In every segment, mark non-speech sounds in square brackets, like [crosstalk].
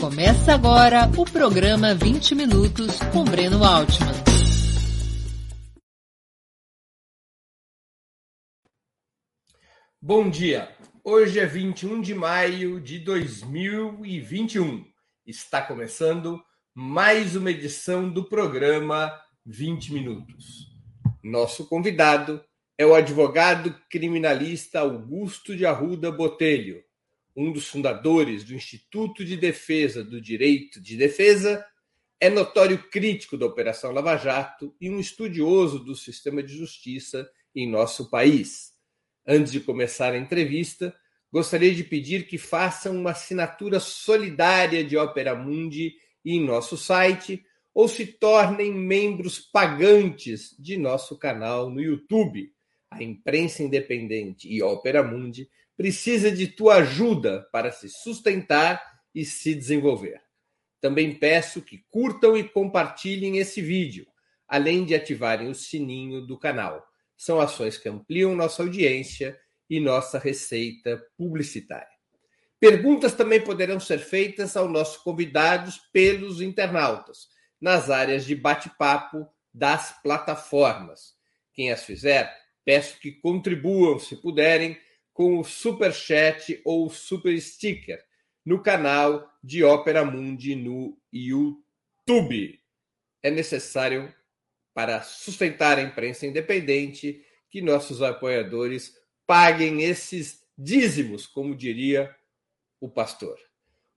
Começa agora o programa 20 Minutos com Breno Altman. Bom dia. Hoje é 21 de maio de 2021. Está começando mais uma edição do programa 20 Minutos. Nosso convidado é o advogado criminalista Augusto de Arruda Botelho um dos fundadores do Instituto de Defesa do Direito de Defesa, é notório crítico da Operação Lava Jato e um estudioso do sistema de justiça em nosso país. Antes de começar a entrevista, gostaria de pedir que façam uma assinatura solidária de Opera Mundi em nosso site ou se tornem membros pagantes de nosso canal no YouTube. A imprensa independente e Opera Mundi precisa de tua ajuda para se sustentar e se desenvolver. Também peço que curtam e compartilhem esse vídeo, além de ativarem o sininho do canal. São ações que ampliam nossa audiência e nossa receita publicitária. Perguntas também poderão ser feitas aos nossos convidados pelos internautas, nas áreas de bate-papo das plataformas. Quem as fizer, peço que contribuam, se puderem, com o Super Chat ou Super Sticker no canal de Ópera Mundi no YouTube. É necessário para sustentar a imprensa independente que nossos apoiadores paguem esses dízimos, como diria o pastor.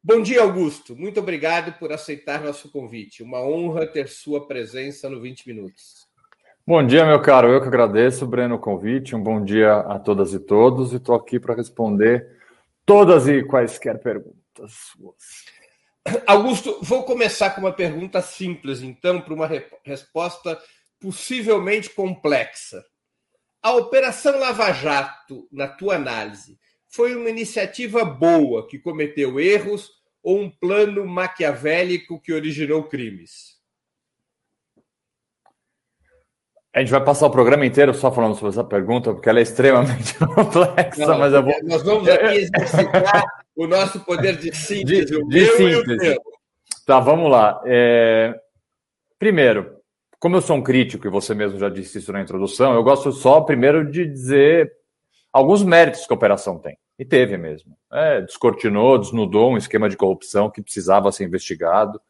Bom dia, Augusto. Muito obrigado por aceitar nosso convite. Uma honra ter sua presença no 20 Minutos. Bom dia, meu caro. Eu que agradeço, Breno, o convite. Um bom dia a todas e todos. E estou aqui para responder todas e quaisquer perguntas. Augusto, vou começar com uma pergunta simples, então, para uma resposta possivelmente complexa. A Operação Lava Jato, na tua análise, foi uma iniciativa boa que cometeu erros ou um plano maquiavélico que originou crimes? A gente vai passar o programa inteiro só falando sobre essa pergunta, porque ela é extremamente [laughs] complexa, Não, mas eu vou. Nós vamos aqui exercitar o nosso poder de síntese, de, de síntese. Tá, vamos lá. É... Primeiro, como eu sou um crítico, e você mesmo já disse isso na introdução, eu gosto só, primeiro, de dizer alguns méritos que a operação tem. E teve mesmo. É, descortinou, desnudou um esquema de corrupção que precisava ser investigado,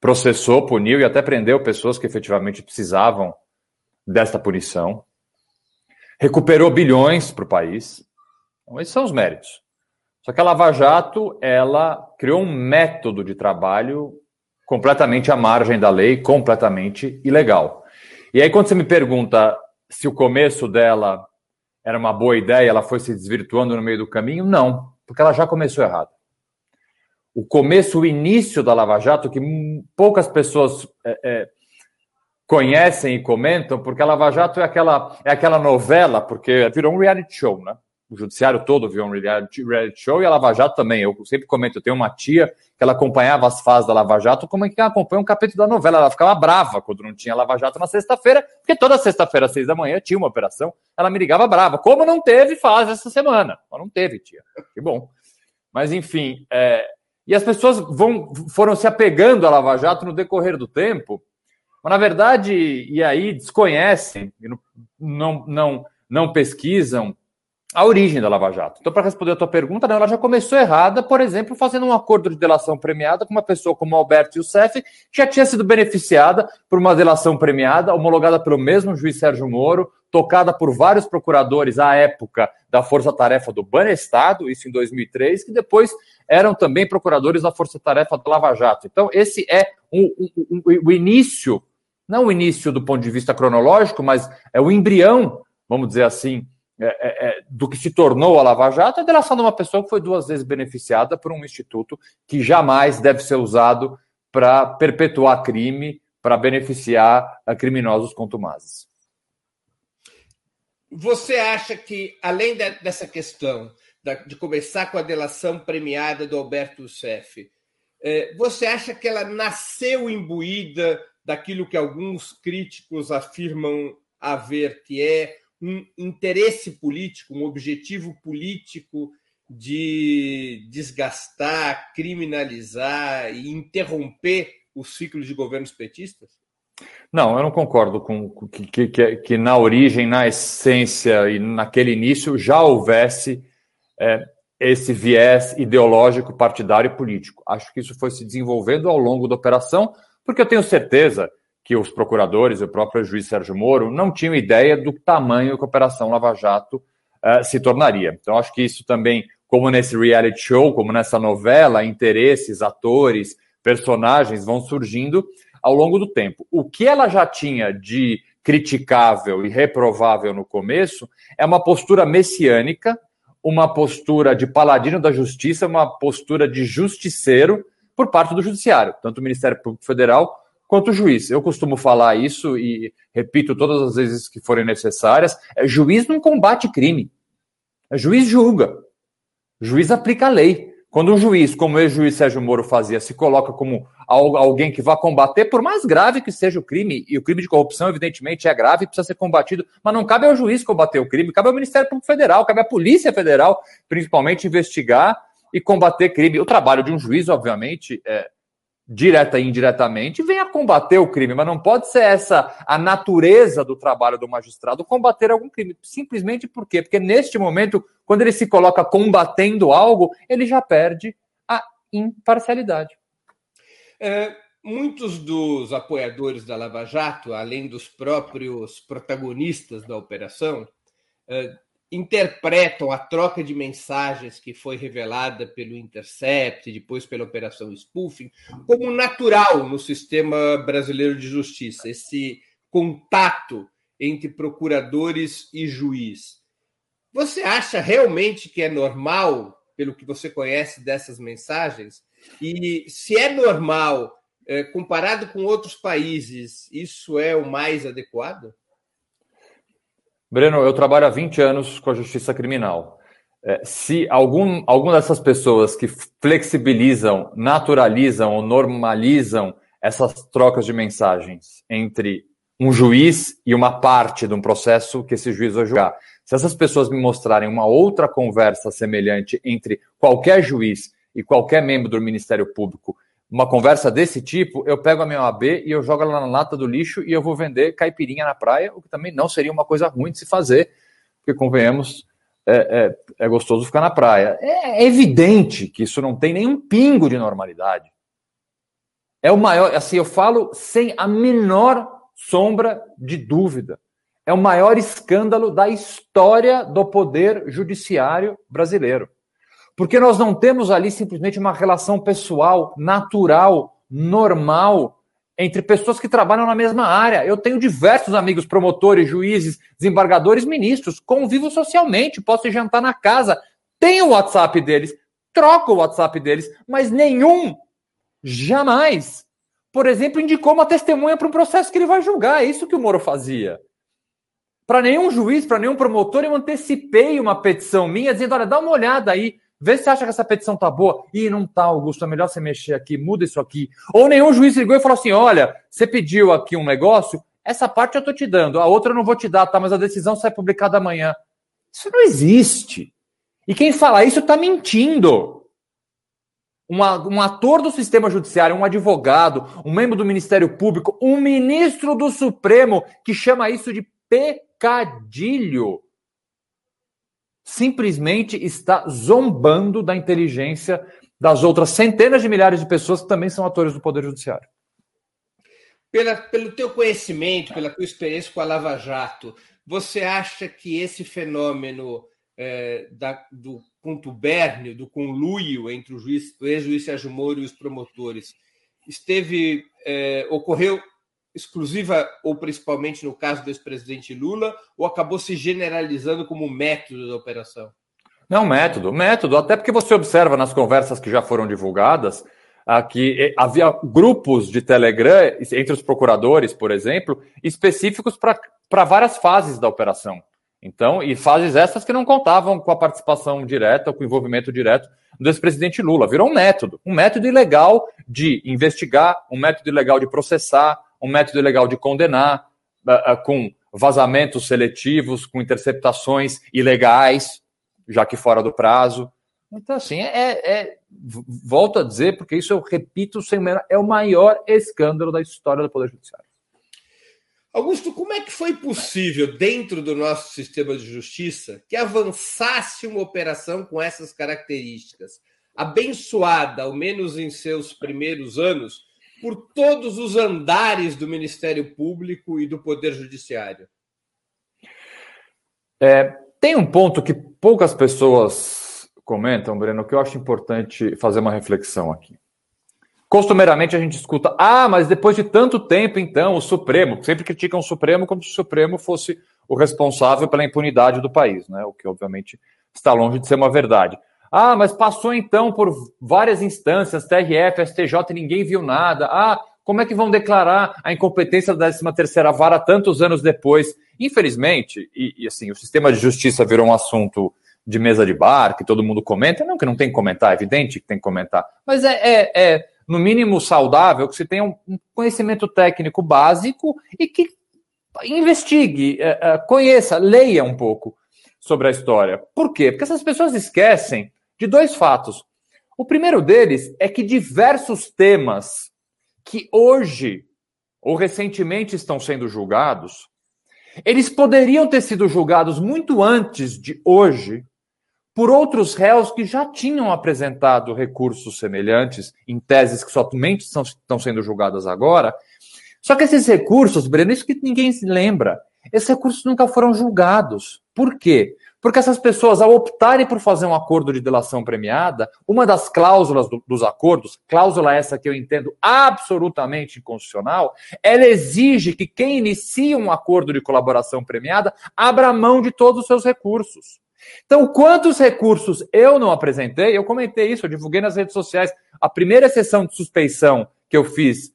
processou, puniu e até prendeu pessoas que efetivamente precisavam desta punição, recuperou bilhões para o país. Então, esses são os méritos. Só que a Lava Jato, ela criou um método de trabalho completamente à margem da lei, completamente ilegal. E aí, quando você me pergunta se o começo dela era uma boa ideia, ela foi se desvirtuando no meio do caminho, não, porque ela já começou errado. O começo, o início da Lava Jato, que poucas pessoas é, é, conhecem e comentam, porque a Lava Jato é aquela, é aquela novela, porque virou um reality show, né? O judiciário todo virou um reality, show e a Lava Jato também. Eu sempre comento, eu tenho uma tia que ela acompanhava as fases da Lava Jato como é que acompanha um capítulo da novela. Ela ficava brava quando não tinha Lava Jato na sexta-feira, porque toda sexta-feira, às seis da manhã, tinha uma operação. Ela me ligava brava. Como não teve fase essa semana? Não teve, tia. Que bom. Mas, enfim, é... e as pessoas vão, foram se apegando à Lava Jato no decorrer do tempo mas, na verdade, e aí desconhecem, não, não, não pesquisam a origem da Lava Jato. Então, para responder a tua pergunta, não, ela já começou errada, por exemplo, fazendo um acordo de delação premiada com uma pessoa como Alberto Youssef, que já tinha sido beneficiada por uma delação premiada, homologada pelo mesmo juiz Sérgio Moro, tocada por vários procuradores à época da Força Tarefa do Banestado, isso em 2003, que depois eram também procuradores da Força Tarefa do Lava Jato. Então, esse é um, um, um, o início não o início do ponto de vista cronológico, mas é o embrião, vamos dizer assim, é, é, é, do que se tornou a Lava Jato, a delação de uma pessoa que foi duas vezes beneficiada por um instituto que jamais deve ser usado para perpetuar crime, para beneficiar a criminosos contumazes. Você acha que, além de, dessa questão de começar com a delação premiada do Alberto Youssef, é, você acha que ela nasceu imbuída daquilo que alguns críticos afirmam haver, que é um interesse político, um objetivo político de desgastar, criminalizar e interromper o ciclo de governos petistas? Não, eu não concordo com que, que, que na origem, na essência e naquele início já houvesse é, esse viés ideológico, partidário e político. Acho que isso foi se desenvolvendo ao longo da operação, porque eu tenho certeza que os procuradores e o próprio juiz Sérgio Moro não tinham ideia do tamanho que a Operação Lava Jato uh, se tornaria. Então, acho que isso também, como nesse reality show, como nessa novela, interesses, atores, personagens vão surgindo ao longo do tempo. O que ela já tinha de criticável e reprovável no começo é uma postura messiânica uma postura de paladino da justiça, uma postura de justiceiro por parte do judiciário, tanto o Ministério Público Federal quanto o juiz. Eu costumo falar isso e repito todas as vezes que forem necessárias: é, juiz não combate crime, é, juiz julga, juiz aplica a lei. Quando um juiz, como o ex-juiz Sérgio Moro fazia, se coloca como alguém que vai combater, por mais grave que seja o crime, e o crime de corrupção, evidentemente, é grave e precisa ser combatido, mas não cabe ao juiz combater o crime, cabe ao Ministério Público Federal, cabe à Polícia Federal, principalmente, investigar e combater crime. O trabalho de um juiz, obviamente, é, direta e indiretamente, vem a combater o crime, mas não pode ser essa a natureza do trabalho do magistrado combater algum crime. Simplesmente por quê? Porque neste momento, quando ele se coloca combatendo algo, ele já perde a imparcialidade. É, muitos dos apoiadores da Lava Jato, além dos próprios protagonistas da operação, é, interpretam a troca de mensagens que foi revelada pelo Intercept depois pela Operação Spoofing como natural no sistema brasileiro de justiça, esse contato entre procuradores e juiz. Você acha realmente que é normal, pelo que você conhece dessas mensagens? E se é normal, é, comparado com outros países, isso é o mais adequado? Breno, eu trabalho há 20 anos com a justiça criminal. É, se algum, alguma dessas pessoas que flexibilizam, naturalizam ou normalizam essas trocas de mensagens entre um juiz e uma parte de um processo que esse juiz vai julgar, se essas pessoas me mostrarem uma outra conversa semelhante entre qualquer juiz e qualquer membro do Ministério Público uma conversa desse tipo, eu pego a minha OAB e eu jogo ela na lata do lixo e eu vou vender caipirinha na praia, o que também não seria uma coisa ruim de se fazer, porque, convenhamos, é, é, é gostoso ficar na praia. É, evidente que isso não tem nenhum pingo de normalidade. É o maior, assim, eu falo sem a menor sombra de dúvida. É o maior escândalo da história do poder judiciário brasileiro. Porque nós não temos ali simplesmente uma relação pessoal, natural, normal, entre pessoas que trabalham na mesma área. Eu tenho diversos amigos promotores, juízes, desembargadores, ministros, convivo socialmente, posso jantar na casa, tenho o WhatsApp deles, troco o WhatsApp deles, mas nenhum, jamais, por exemplo, indicou uma testemunha para um processo que ele vai julgar. É isso que o Moro fazia. Para nenhum juiz, para nenhum promotor, eu antecipei uma petição minha dizendo: olha, dá uma olhada aí Vê se acha que essa petição tá boa. Ih, não tá, Augusto, é melhor você mexer aqui, muda isso aqui. Ou nenhum juiz ligou e falou assim: olha, você pediu aqui um negócio, essa parte eu tô te dando, a outra eu não vou te dar, tá? Mas a decisão sai publicada amanhã. Isso não existe. E quem fala isso tá mentindo. Um ator do sistema judiciário, um advogado, um membro do Ministério Público, um ministro do Supremo que chama isso de pecadilho simplesmente está zombando da inteligência das outras centenas de milhares de pessoas que também são atores do Poder Judiciário. Pela, pelo teu conhecimento, pela tua experiência com a Lava Jato, você acha que esse fenômeno é, da, do contubérnio, do conluio entre o, juiz, o ex-juiz Sérgio Moro e os promotores, esteve é, ocorreu exclusiva ou principalmente no caso do ex-presidente Lula, ou acabou se generalizando como método da operação? Não, método, método, até porque você observa nas conversas que já foram divulgadas que eh, havia grupos de Telegram entre os procuradores, por exemplo, específicos para várias fases da operação. Então, e fases essas que não contavam com a participação direta, com o envolvimento direto do ex-presidente Lula. Virou um método, um método ilegal de investigar, um método ilegal de processar, um método legal de condenar, uh, uh, com vazamentos seletivos, com interceptações ilegais, já que fora do prazo, Então, assim, é, é, volto a dizer, porque isso eu repito sem é o maior escândalo da história do Poder Judiciário. Augusto, como é que foi possível, dentro do nosso sistema de justiça, que avançasse uma operação com essas características, abençoada, ao menos em seus primeiros anos, por todos os andares do Ministério Público e do Poder Judiciário? É, tem um ponto que poucas pessoas comentam, Breno, que eu acho importante fazer uma reflexão aqui. Costumeiramente a gente escuta, ah, mas depois de tanto tempo, então, o Supremo, sempre criticam o Supremo como se o Supremo fosse o responsável pela impunidade do país, né? O que obviamente está longe de ser uma verdade. Ah, mas passou então por várias instâncias, TRF, STJ, ninguém viu nada. Ah, como é que vão declarar a incompetência da 13 terceira vara tantos anos depois? Infelizmente, e, e, assim, o sistema de justiça virou um assunto de mesa de bar, que todo mundo comenta. Não que não tem que comentar, é evidente que tem que comentar. Mas é, é, é no mínimo saudável que se tenha um conhecimento técnico básico e que investigue, é, é, conheça, leia um pouco sobre a história. Por quê? Porque essas pessoas esquecem de dois fatos. O primeiro deles é que diversos temas que hoje ou recentemente estão sendo julgados, eles poderiam ter sido julgados muito antes de hoje por outros réus que já tinham apresentado recursos semelhantes em teses que somente estão sendo julgadas agora. Só que esses recursos, Breno, isso que ninguém se lembra, esses recursos nunca foram julgados. Por quê? Porque essas pessoas, ao optarem por fazer um acordo de delação premiada, uma das cláusulas do, dos acordos, cláusula essa que eu entendo absolutamente inconstitucional, ela exige que quem inicia um acordo de colaboração premiada abra mão de todos os seus recursos. Então, quantos recursos eu não apresentei? Eu comentei isso, eu divulguei nas redes sociais. A primeira sessão de suspeição que eu fiz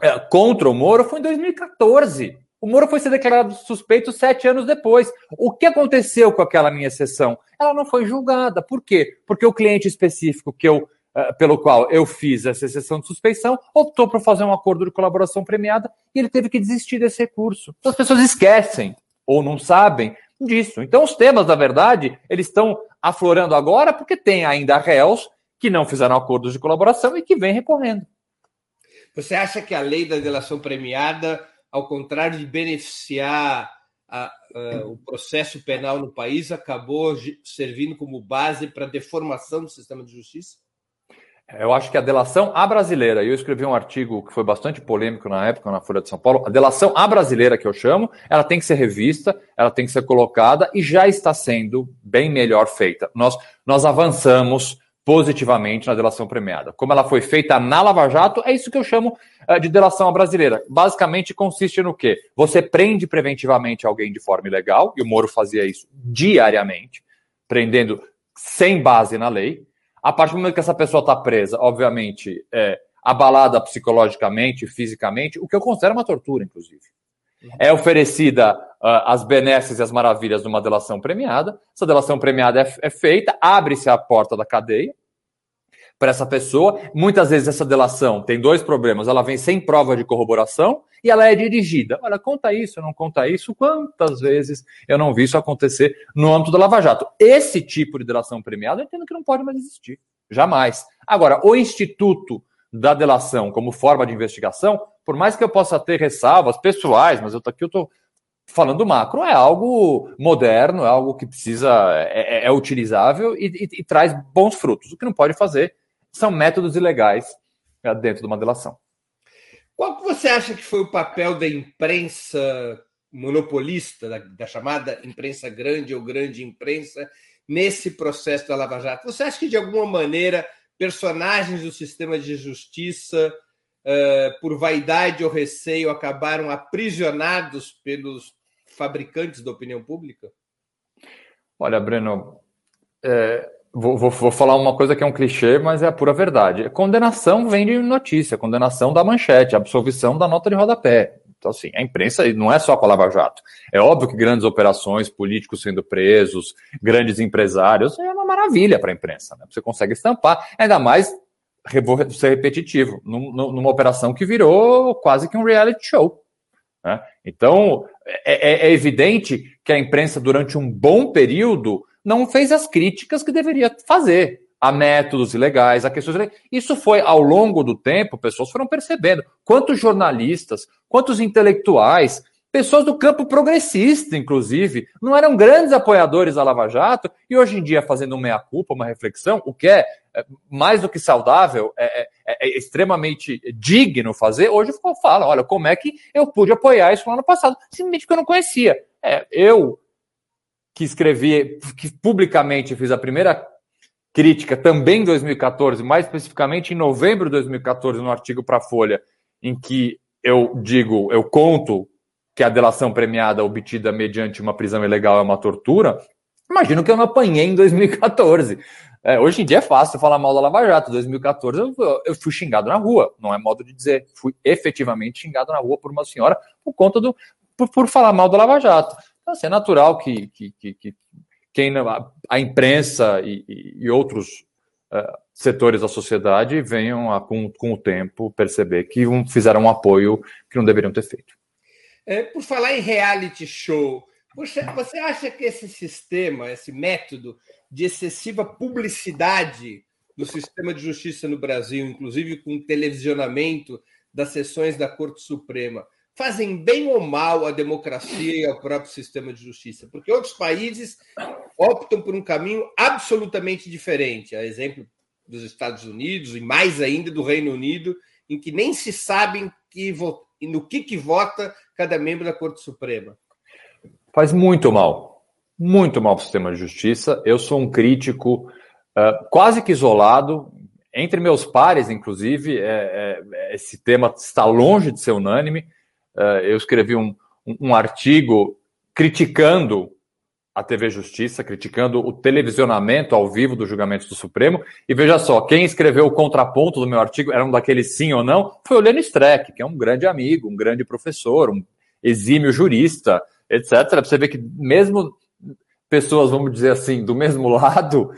é, contra o Moro foi em 2014. O Moro foi ser declarado suspeito sete anos depois. O que aconteceu com aquela minha sessão? Ela não foi julgada. Por quê? Porque o cliente específico que eu, uh, pelo qual eu fiz essa sessão de suspeição optou por fazer um acordo de colaboração premiada e ele teve que desistir desse recurso. Então as pessoas esquecem ou não sabem disso. Então os temas, na verdade, eles estão aflorando agora porque tem ainda réus que não fizeram acordos de colaboração e que vêm recorrendo. Você acha que a lei da delação premiada ao contrário de beneficiar a, a, o processo penal no país, acabou servindo como base para a deformação do sistema de justiça? Eu acho que a delação à brasileira, eu escrevi um artigo que foi bastante polêmico na época na Folha de São Paulo, a delação à brasileira que eu chamo, ela tem que ser revista, ela tem que ser colocada e já está sendo bem melhor feita. Nós, nós avançamos positivamente na delação premiada. Como ela foi feita na Lava Jato, é isso que eu chamo uh, de delação brasileira. Basicamente consiste no quê? Você prende preventivamente alguém de forma ilegal, e o Moro fazia isso diariamente, prendendo sem base na lei. A partir do momento que essa pessoa está presa, obviamente, é abalada psicologicamente, fisicamente, o que eu considero uma tortura, inclusive. É oferecida uh, as benesses e as maravilhas de uma delação premiada. Essa delação premiada é, é feita, abre-se a porta da cadeia para essa pessoa. Muitas vezes essa delação tem dois problemas. Ela vem sem prova de corroboração e ela é dirigida. Olha, conta isso, não conta isso. Quantas vezes eu não vi isso acontecer no âmbito da Lava Jato? Esse tipo de delação premiada eu entendo que não pode mais existir. Jamais. Agora, o Instituto da Delação como forma de investigação por mais que eu possa ter ressalvas pessoais, mas eu tô aqui eu estou falando macro, é algo moderno, é algo que precisa, é, é, é utilizável e, e, e, traz bons frutos. O que não pode fazer são métodos ilegais é, dentro de uma delação. Qual que você acha que foi o papel da imprensa monopolista, da, da chamada imprensa grande ou grande imprensa, nesse processo da Lava Jato? Você acha que, de alguma maneira, personagens do sistema de justiça uh, por vaidade ou receio, acabaram aprisionados pelos fabricantes da opinião pública? Olha, Breno, é, vou, vou, vou, falar uma coisa que é um clichê, mas é a pura verdade. Condenação vem de notícia, condenação da manchete, absolvição da nota de rodapé. Então, assim, a imprensa não é só a Lava Jato. É óbvio que grandes operações, políticos sendo presos, grandes empresários, é uma maravilha para a imprensa. Né? Você consegue estampar, ainda mais vou ser repetitivo, numa operação que virou quase que um reality show. Né? Então, é, é, é, evidente que a imprensa, durante um bom período, não fez as críticas que deveria fazer a métodos ilegais, a questões ilegais. Isso foi, ao longo do tempo, pessoas foram percebendo. Quantos jornalistas, quantos intelectuais, pessoas do campo progressista, inclusive, não eram grandes apoiadores da Lava Jato, e hoje em dia, fazendo uma meia-culpa, uma reflexão, o que é, é mais do que saudável, é, é, é extremamente digno fazer, hoje fala, olha, como é que eu pude apoiar isso no ano passado? Simplesmente porque eu não conhecia. É, eu, que escrevi, que publicamente fiz a primeira crítica também em 2014, mais especificamente em novembro de 2014, no artigo para a Folha, em que eu digo, eu conto que a delação premiada obtida mediante uma prisão ilegal é uma tortura, imagino que eu não apanhei em 2014. É, hoje em dia é fácil falar mal da Lava Jato. Em 2014 eu, eu, fui xingado na rua, não é modo de dizer. Fui efetivamente xingado na rua por uma senhora por conta do. por, por falar mal da Lava Jato. Então, assim, é natural que, que, que, que quem a imprensa e, e outros uh, setores da sociedade venham a, com, com o tempo perceber que um, fizeram um apoio que não deveriam ter feito. É, por falar em reality show, você, você acha que esse sistema, esse método de excessiva publicidade do sistema de justiça no Brasil, inclusive com o televisionamento das sessões da Corte Suprema, fazem bem ou mal à democracia e ao próprio sistema de justiça, porque outros países optam por um caminho absolutamente diferente, a exemplo dos Estados Unidos e mais ainda do Reino Unido, em que nem se sabem que no que, que vota cada membro da Corte Suprema. Faz muito mal, muito mal para o sistema de justiça. Eu sou um crítico uh, quase que isolado, entre meus pares, inclusive, é, é, esse tema está longe de ser unânime. Eh, eu escrevi um, um artigo criticando a TV Justiça, criticando o televisionamento ao vivo dos julgamentos do Supremo. E veja só, quem escreveu o contraponto do meu artigo era um daqueles sim ou não, foi o Lênin Streck, que é um grande amigo, um grande professor, um exímio jurista, etc. Você ver que mesmo pessoas, vamos dizer assim, do mesmo [laughs] lado,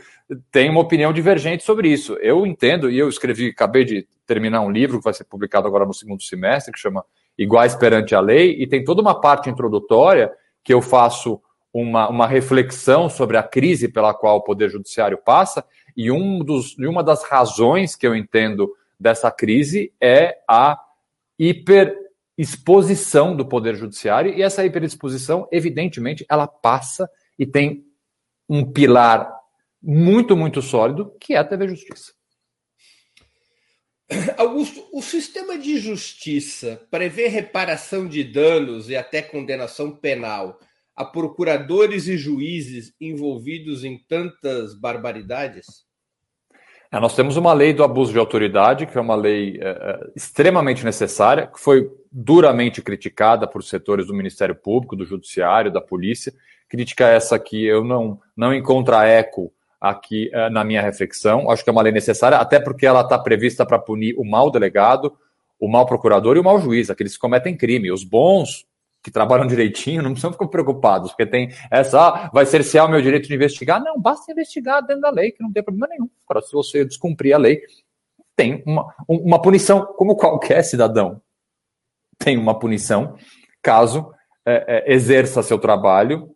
têm uma opinião divergente sobre isso. Eu entendo, e eu escrevi, acabei de terminar um livro que vai ser publicado agora no segundo semestre, que chama iguais perante a lei, e tem toda uma parte introdutória que eu faço uma, uma reflexão sobre a crise pela qual o Poder Judiciário passa, e, um dos, uma das razões que eu entendo dessa crise é a hiperexposição do Poder Judiciário, e essa hiperexposição, evidentemente, ela passa e tem um pilar muito, muito sólido, que é a TV Justiça. [coughs] Augusto, o sistema de justiça prevê reparação de danos e até condenação penal a procuradores e juízes envolvidos em tantas barbaridades? É, nós temos uma lei do abuso de autoridade, que é uma lei é, é, extremamente necessária, que foi duramente criticada por setores do Ministério Público, do Judiciário, da Polícia. Crítica essa que eu não, não encontro eco aqui uh, na minha reflexão. Acho que é uma lei necessária, até porque ela está prevista para punir o mau delegado, o mau procurador e o mau juiz, aqueles que cometem crime. Os bons, que trabalham direitinho, [laughs] não precisam ficar preocupados, porque tem essa, ah, vai cercear o meu direito de investigar. Não, basta investigar dentro da lei, que não tem problema nenhum. Agora, se você descumprir a lei, tem uma, uma punição, como qualquer cidadão tem uma punição, caso é, é, exerça seu trabalho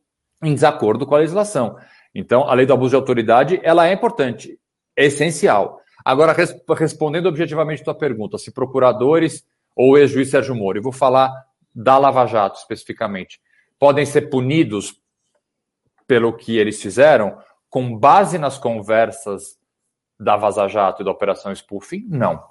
em desacordo com a legislação. Então, a lei do abuso de autoridade, ela é importante, é essencial. Agora, res, respondendo objetivamente a tua pergunta, se procuradores ou ex-juiz Sérgio Moro, eu vou falar da Lava Jato especificamente, podem ser punidos pelo que eles fizeram, com base nas conversas da Vaza Jato e da Operação Spoofing? Não.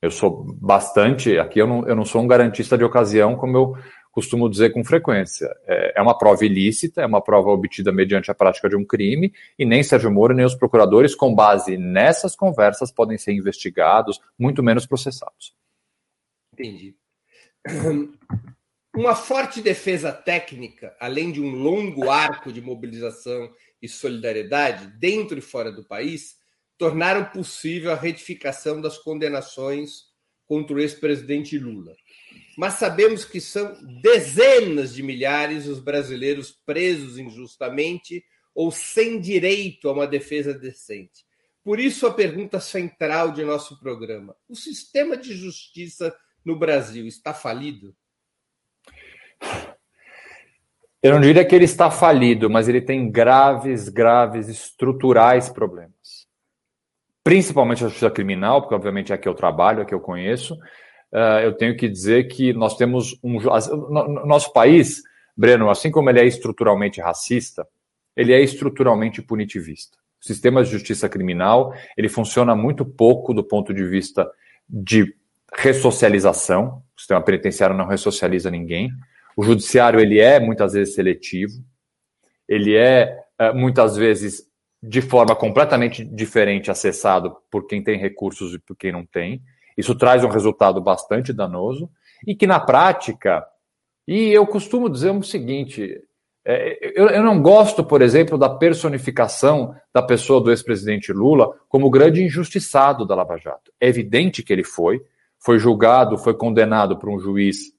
Eu sou bastante. Aqui eu não, eu não sou um garantista de ocasião, como eu costumo dizer com frequência. É, é uma prova ilícita, é uma prova obtida mediante a prática de um crime, e nem Sérgio Moro nem os procuradores, com base nessas conversas, podem ser investigados, muito menos processados. Entendi. Uma forte defesa técnica, além de um longo arco de mobilização e solidariedade dentro e fora do país, tornaram possível a retificação das condenações contra o ex-presidente Lula mas sabemos que são dezenas de milhares os brasileiros presos injustamente ou sem direito a uma defesa decente. Por isso, a pergunta central de nosso programa: o sistema de justiça no Brasil está falido? Eu não diria que ele está falido, mas ele tem graves, graves, estruturais problemas. Principalmente a justiça criminal, porque obviamente é que eu trabalho, é que eu conheço. Uh, eu tenho que dizer que nós temos um. No nosso país, Breno, assim como ele é estruturalmente racista, ele é estruturalmente punitivista. O sistema de justiça criminal ele funciona muito pouco do ponto de vista de ressocialização. O sistema penitenciário não ressocializa ninguém. O judiciário ele é muitas vezes seletivo. Ele é eh, muitas vezes de forma completamente diferente acessado por quem tem recursos e por quem não tem. Isso traz um resultado bastante danoso e que na prática, e eu costumo dizer o seguinte, é, eu, não gosto, por exemplo, da personificação da pessoa do ex-presidente Lula como grande injustiçado da Lava Jato. É evidente que ele foi, foi julgado, foi condenado por um juiz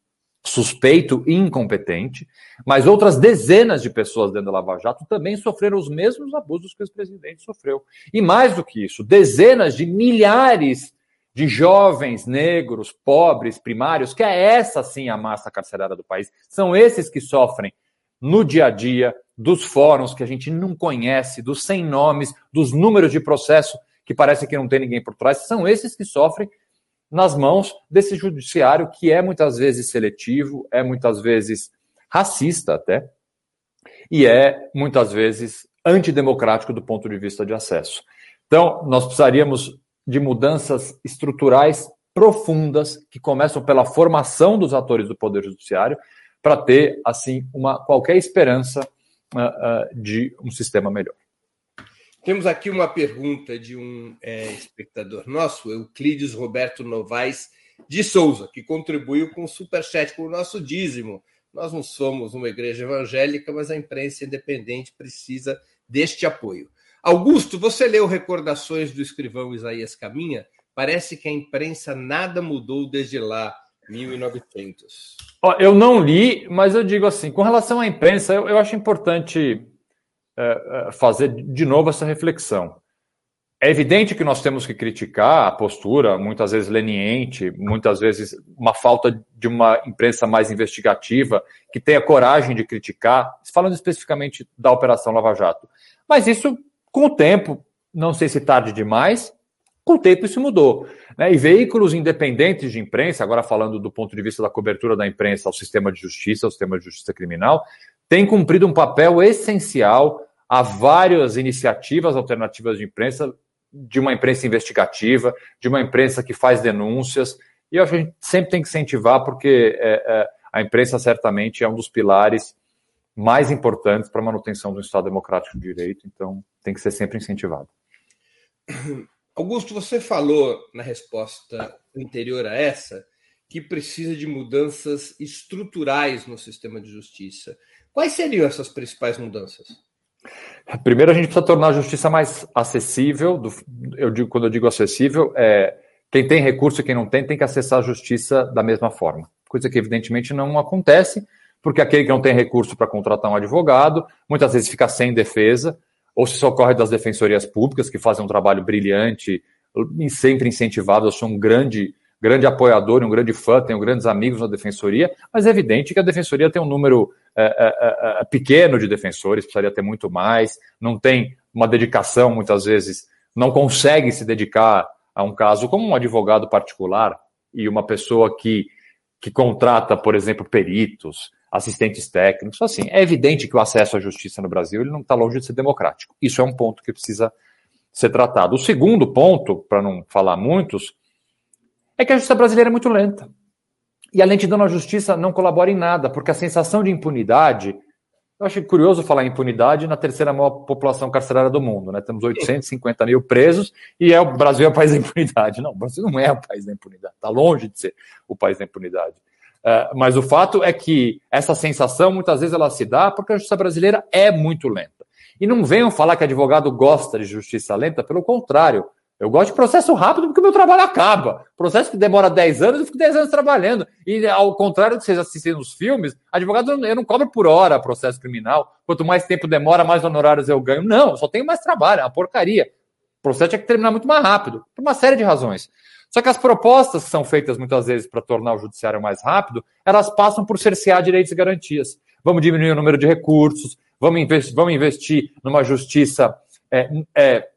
suspeito e incompetente, mas outras dezenas de pessoas dentro da Lava Jato também sofreram os mesmos abusos que o ex-presidente sofreu. E mais do que isso, dezenas de milhares de jovens negros, pobres, primários, que é essa sim a massa carcerária do país, são esses que sofrem no dia a dia, dos fóruns que a gente não conhece, dos sem nomes, dos números de processo que parece que não tem ninguém por trás, são esses que sofrem nas mãos desse judiciário que é muitas vezes seletivo, é muitas vezes racista até, e é muitas vezes antidemocrático do ponto de vista de acesso. Então, nós precisaríamos de mudanças estruturais profundas que começam pela formação dos atores do Poder Judiciário para ter, assim, uma qualquer esperança uh, uh, de um sistema melhor. Temos aqui uma pergunta de um é, espectador nosso, Euclides Roberto Novaes de Souza, que contribuiu com o Superchat, com o nosso dízimo. Nós não somos uma igreja evangélica, mas a imprensa independente precisa deste apoio. Augusto, você leu Recordações do escrivão Isaías Caminha? Parece que a imprensa nada mudou desde lá. 1900. Eu não li, mas eu digo assim, com relação à imprensa, eu, eu acho importante é, é, fazer de novo essa reflexão. É evidente que nós temos que criticar a postura, muitas vezes leniente, muitas vezes uma falta de uma imprensa mais investigativa, que tenha coragem de criticar, falando especificamente da Operação Lava Jato. Mas isso, com o tempo, não sei se tarde demais, com o tempo isso mudou. Né? E veículos independentes de imprensa, agora falando do ponto de vista da cobertura da imprensa ao sistema de justiça, ao sistema de justiça criminal, têm cumprido um papel essencial a várias iniciativas alternativas de imprensa, de uma imprensa investigativa, de uma imprensa que faz denúncias. E eu acho que a gente sempre tem que incentivar, porque é, é, a imprensa certamente é um dos pilares mais importantes para a manutenção do Estado Democrático de Direito, então tem que ser sempre incentivado. Augusto, você falou na resposta anterior a essa que precisa de mudanças estruturais no sistema de justiça. Quais seriam essas principais mudanças? Primeiro, a gente precisa tornar a justiça mais acessível. eu digo, quando eu digo acessível, é quem tem recurso e quem não tem tem que acessar a justiça da mesma forma. Coisa que evidentemente não acontece, porque aquele que não tem recurso para contratar um advogado, muitas vezes fica sem defesa, ou se socorre das defensorias públicas, que fazem um trabalho brilhante, sempre incentivado. Eu sou um grande, grande apoiador um grande fã, tenho grandes amigos na defensoria, mas é evidente que a defensoria tem um número é, é, é, é pequeno de defensores, precisaria ter muito mais, não tem uma dedicação, muitas vezes, não consegue se dedicar a um caso como um advogado particular e uma pessoa que, que contrata, por exemplo, peritos, assistentes técnicos. Assim, é evidente que o acesso à justiça no Brasil ele não está longe de ser democrático. Isso é um ponto que precisa ser tratado. O segundo ponto, para não falar muitos, é que a justiça brasileira é muito lenta. E a lentidão na justiça não colabora em nada, porque a sensação de impunidade. Eu acho curioso falar em impunidade na terceira maior população carcerária do mundo, né? Temos 850 mil presos e é o Brasil é o país da impunidade. Não, o Brasil não é o país da impunidade, está longe de ser o país da impunidade. Uh, mas o fato é que essa sensação muitas vezes ela se dá porque a justiça brasileira é muito lenta. E não venham falar que advogado gosta de justiça lenta, pelo contrário. Eu gosto de processo rápido porque o meu trabalho acaba. Processo que demora 10 anos, eu fico 10 anos trabalhando. E ao contrário do que vocês assistem nos filmes, advogado eu não cobro por hora processo criminal. Quanto mais tempo demora, mais honorários eu ganho. Não, eu só tenho mais trabalho, é uma porcaria. O processo tinha que terminar muito mais rápido, por uma série de razões. Só que as propostas que são feitas muitas vezes para tornar o judiciário mais rápido, elas passam por cercear direitos e garantias. vamos diminuir o número de recursos, vamos investir, vamos investir numa justiça é, é,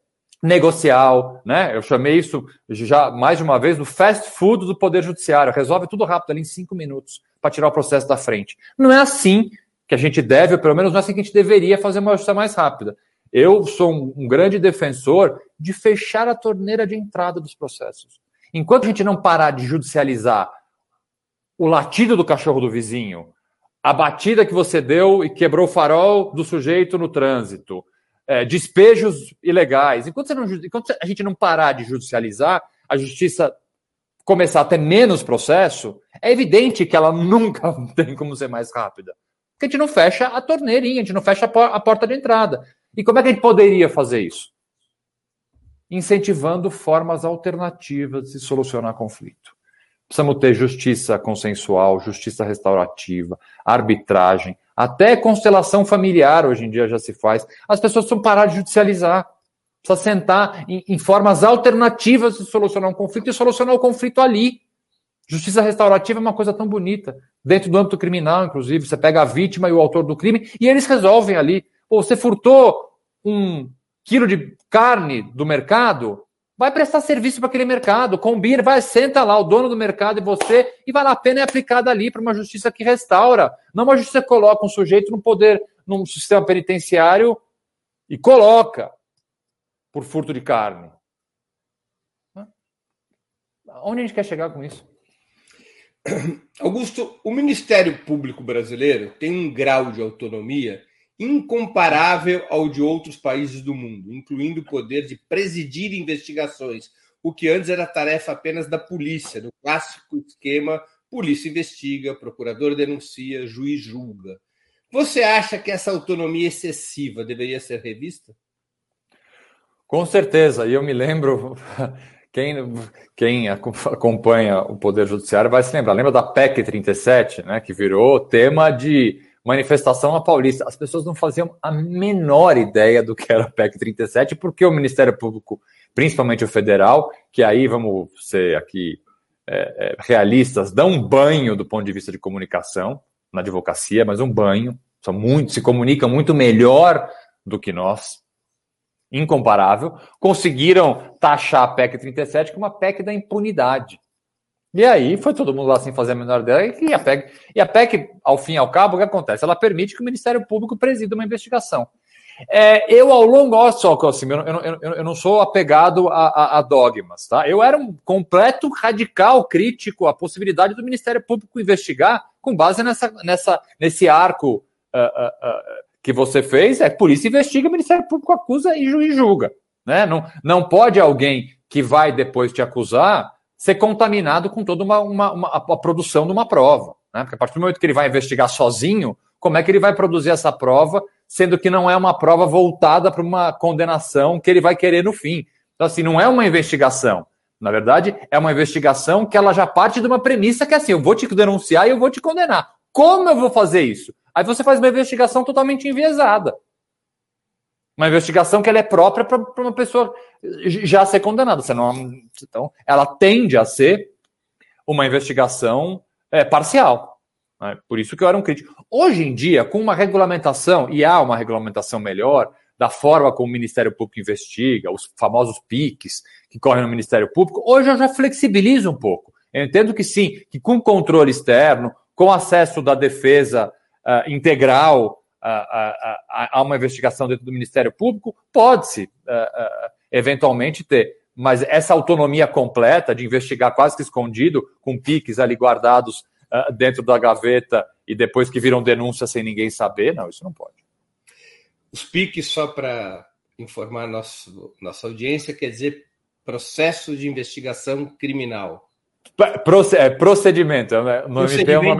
negocial, né? Eu chamei isso já mais de uma vez do fast food do Poder Judiciário. Resolve tudo rápido ali em cinco minutos para tirar o processo da frente. Não é assim que a gente deve, ou pelo menos não é assim que a gente deveria fazer uma justiça mais rápida. Eu sou um, um grande defensor de fechar a torneira de entrada dos processos. Enquanto a gente não parar de judicializar o latido do cachorro do vizinho, a batida que você deu e quebrou o farol do sujeito no trânsito, é, despejos ilegais. Enquanto, não, enquanto, a gente não parar de judicializar, a justiça começar a ter menos processo, é evidente que ela [laughs] nunca tem como ser mais rápida. Porque a gente não fecha a torneirinha, a gente não fecha a, por a porta de entrada. E como é que a gente poderia fazer isso? Incentivando formas alternativas de solucionar conflito. Precisamos ter justiça consensual, justiça restaurativa, arbitragem, até constelação familiar hoje em dia já se faz. As pessoas precisam parar de judicializar. Precisa sentar em, em formas alternativas de solucionar um conflito e solucionar o conflito ali. Justiça restaurativa é uma coisa tão bonita. Dentro do âmbito criminal, inclusive, você pega a vítima e o autor do crime e eles resolvem ali. Pô, você furtou um quilo de carne do mercado, vai prestar serviço para aquele mercado, combina, vai, senta lá, o dono do mercado e você, e vale a pena é aplicada ali para uma justiça que restaura, não uma justiça que coloca um sujeito no poder, num sistema penitenciário e coloca por furto de carne. Onde a gente quer chegar com isso? Augusto, o Ministério Público Brasileiro tem um grau de autonomia incomparável ao de outros países do mundo, incluindo o poder de presidir investigações, o que antes era tarefa apenas da polícia, no clássico esquema polícia investiga, procurador denuncia, juiz julga. Você acha que essa autonomia excessiva deveria ser revista? Com certeza, e eu me lembro, [laughs] quem, quem acompanha o Poder Judiciário vai se lembrar, lembra da PEC 37, né, que virou tema de manifestação na Paulista. As pessoas não faziam a menor ideia do que era a PEC 37, porque o Ministério Público, principalmente o federal, que aí vamos ser aqui é, é, realistas, dão um banho do ponto de vista de comunicação na advocacia, mas um banho, são muito, se comunicam muito melhor do que nós, incomparável, conseguiram taxar a PEC 37 como uma PEC da impunidade. E aí foi todo mundo lá sem fazer a menor ideia. E a PEC, e a PEC, ao fim e ao cabo, o que acontece? Ela permite que o Ministério Público presida uma investigação. É, eu, ao longo, olha só, assim, eu, eu, eu, eu, não sou apegado a, a, a, dogmas, tá? Eu era um completo radical crítico à possibilidade do Ministério Público investigar com base nessa, nessa, nesse arco uh, uh, uh, que você fez. É polícia investiga, o Ministério Público acusa e juiz julga. Né? Não, não pode alguém que vai depois te acusar ser contaminado com toda uma, uma, uma a produção de uma prova. Né? Porque a partir do momento que ele vai investigar sozinho, como é que ele vai produzir essa prova, sendo que não é uma prova voltada para uma condenação que ele vai querer no fim. Então, assim, não é uma investigação. Na verdade, é uma investigação que ela já parte de uma premissa que é assim: eu vou te denunciar e eu vou te condenar. Como eu vou fazer isso? Aí você faz uma investigação totalmente enviesada. Uma investigação que ela é própria para uma pessoa já ser condenada. Você não, então, ela tende a ser uma investigação é, parcial. Né? Por isso que eu era um crítico. Hoje em dia, com uma regulamentação, e há uma regulamentação melhor, da forma como o Ministério Público investiga, os famosos PICs que correm no Ministério Público, hoje eu já flexibilizo um pouco. Eu entendo que sim, que com controle externo, com acesso da defesa uh, integral a, uma investigação dentro do Ministério Público, pode-se uh, eventualmente ter. Mas essa autonomia completa de investigar quase que escondido, com piques ali guardados uh, dentro da gaveta e depois que viram denúncia sem ninguém saber, não, isso não pode. Os piques, só para informar nosso, nossa audiência, quer dizer processo de investigação criminal. Procedimento, né? O nome tem uma...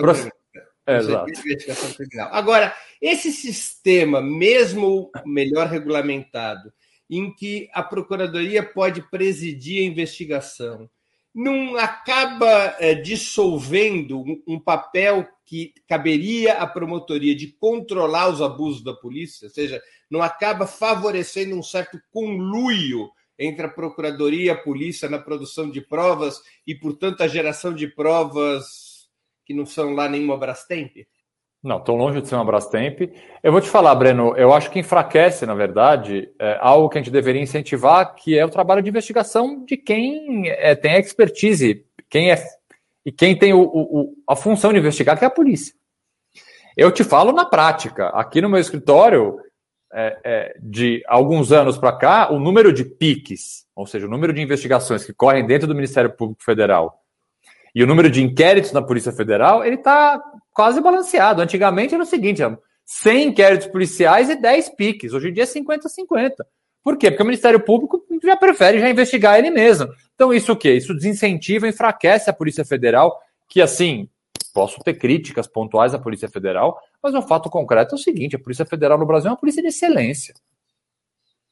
Proce... Exato. investigação criminal. Agora, esse sistema, mesmo melhor regulamentado, em que a Procuradoria pode presidir a investigação, não acaba é, dissolvendo um, um, papel que caberia à promotoria de controlar os abusos da polícia, ou seja, não acaba favorecendo um certo conluio entre a Procuradoria e a polícia na produção de provas e, portanto, a geração de provas que não são lá nenhuma Brastemp? Não, tão longe de ser uma Brastemp. Eu vou te falar, Breno, eu acho que enfraquece, na verdade, é, algo que a gente deveria incentivar, que é o trabalho de investigação de quem é, tem expertise, quem é e quem tem o, o, a função de investigar, que é a polícia. Eu te falo na prática. Aqui no meu escritório, é, é, de alguns anos para cá, o número de PICs, ou seja, o número de investigações que correm dentro do Ministério Público Federal e o número de inquéritos na Polícia Federal, ele está quase balanceado. Antigamente era o seguinte, 100 inquéritos policiais e 10 PICs. Hoje em dia é 50-50. Por quê? Porque o Ministério Público já prefere já investigar ele mesmo. Então isso o quê? Isso desincentiva, enfraquece a Polícia Federal, que assim, posso ter críticas pontuais à Polícia Federal, mas o fato concreto é o seguinte: a Polícia Federal no Brasil é uma polícia de excelência.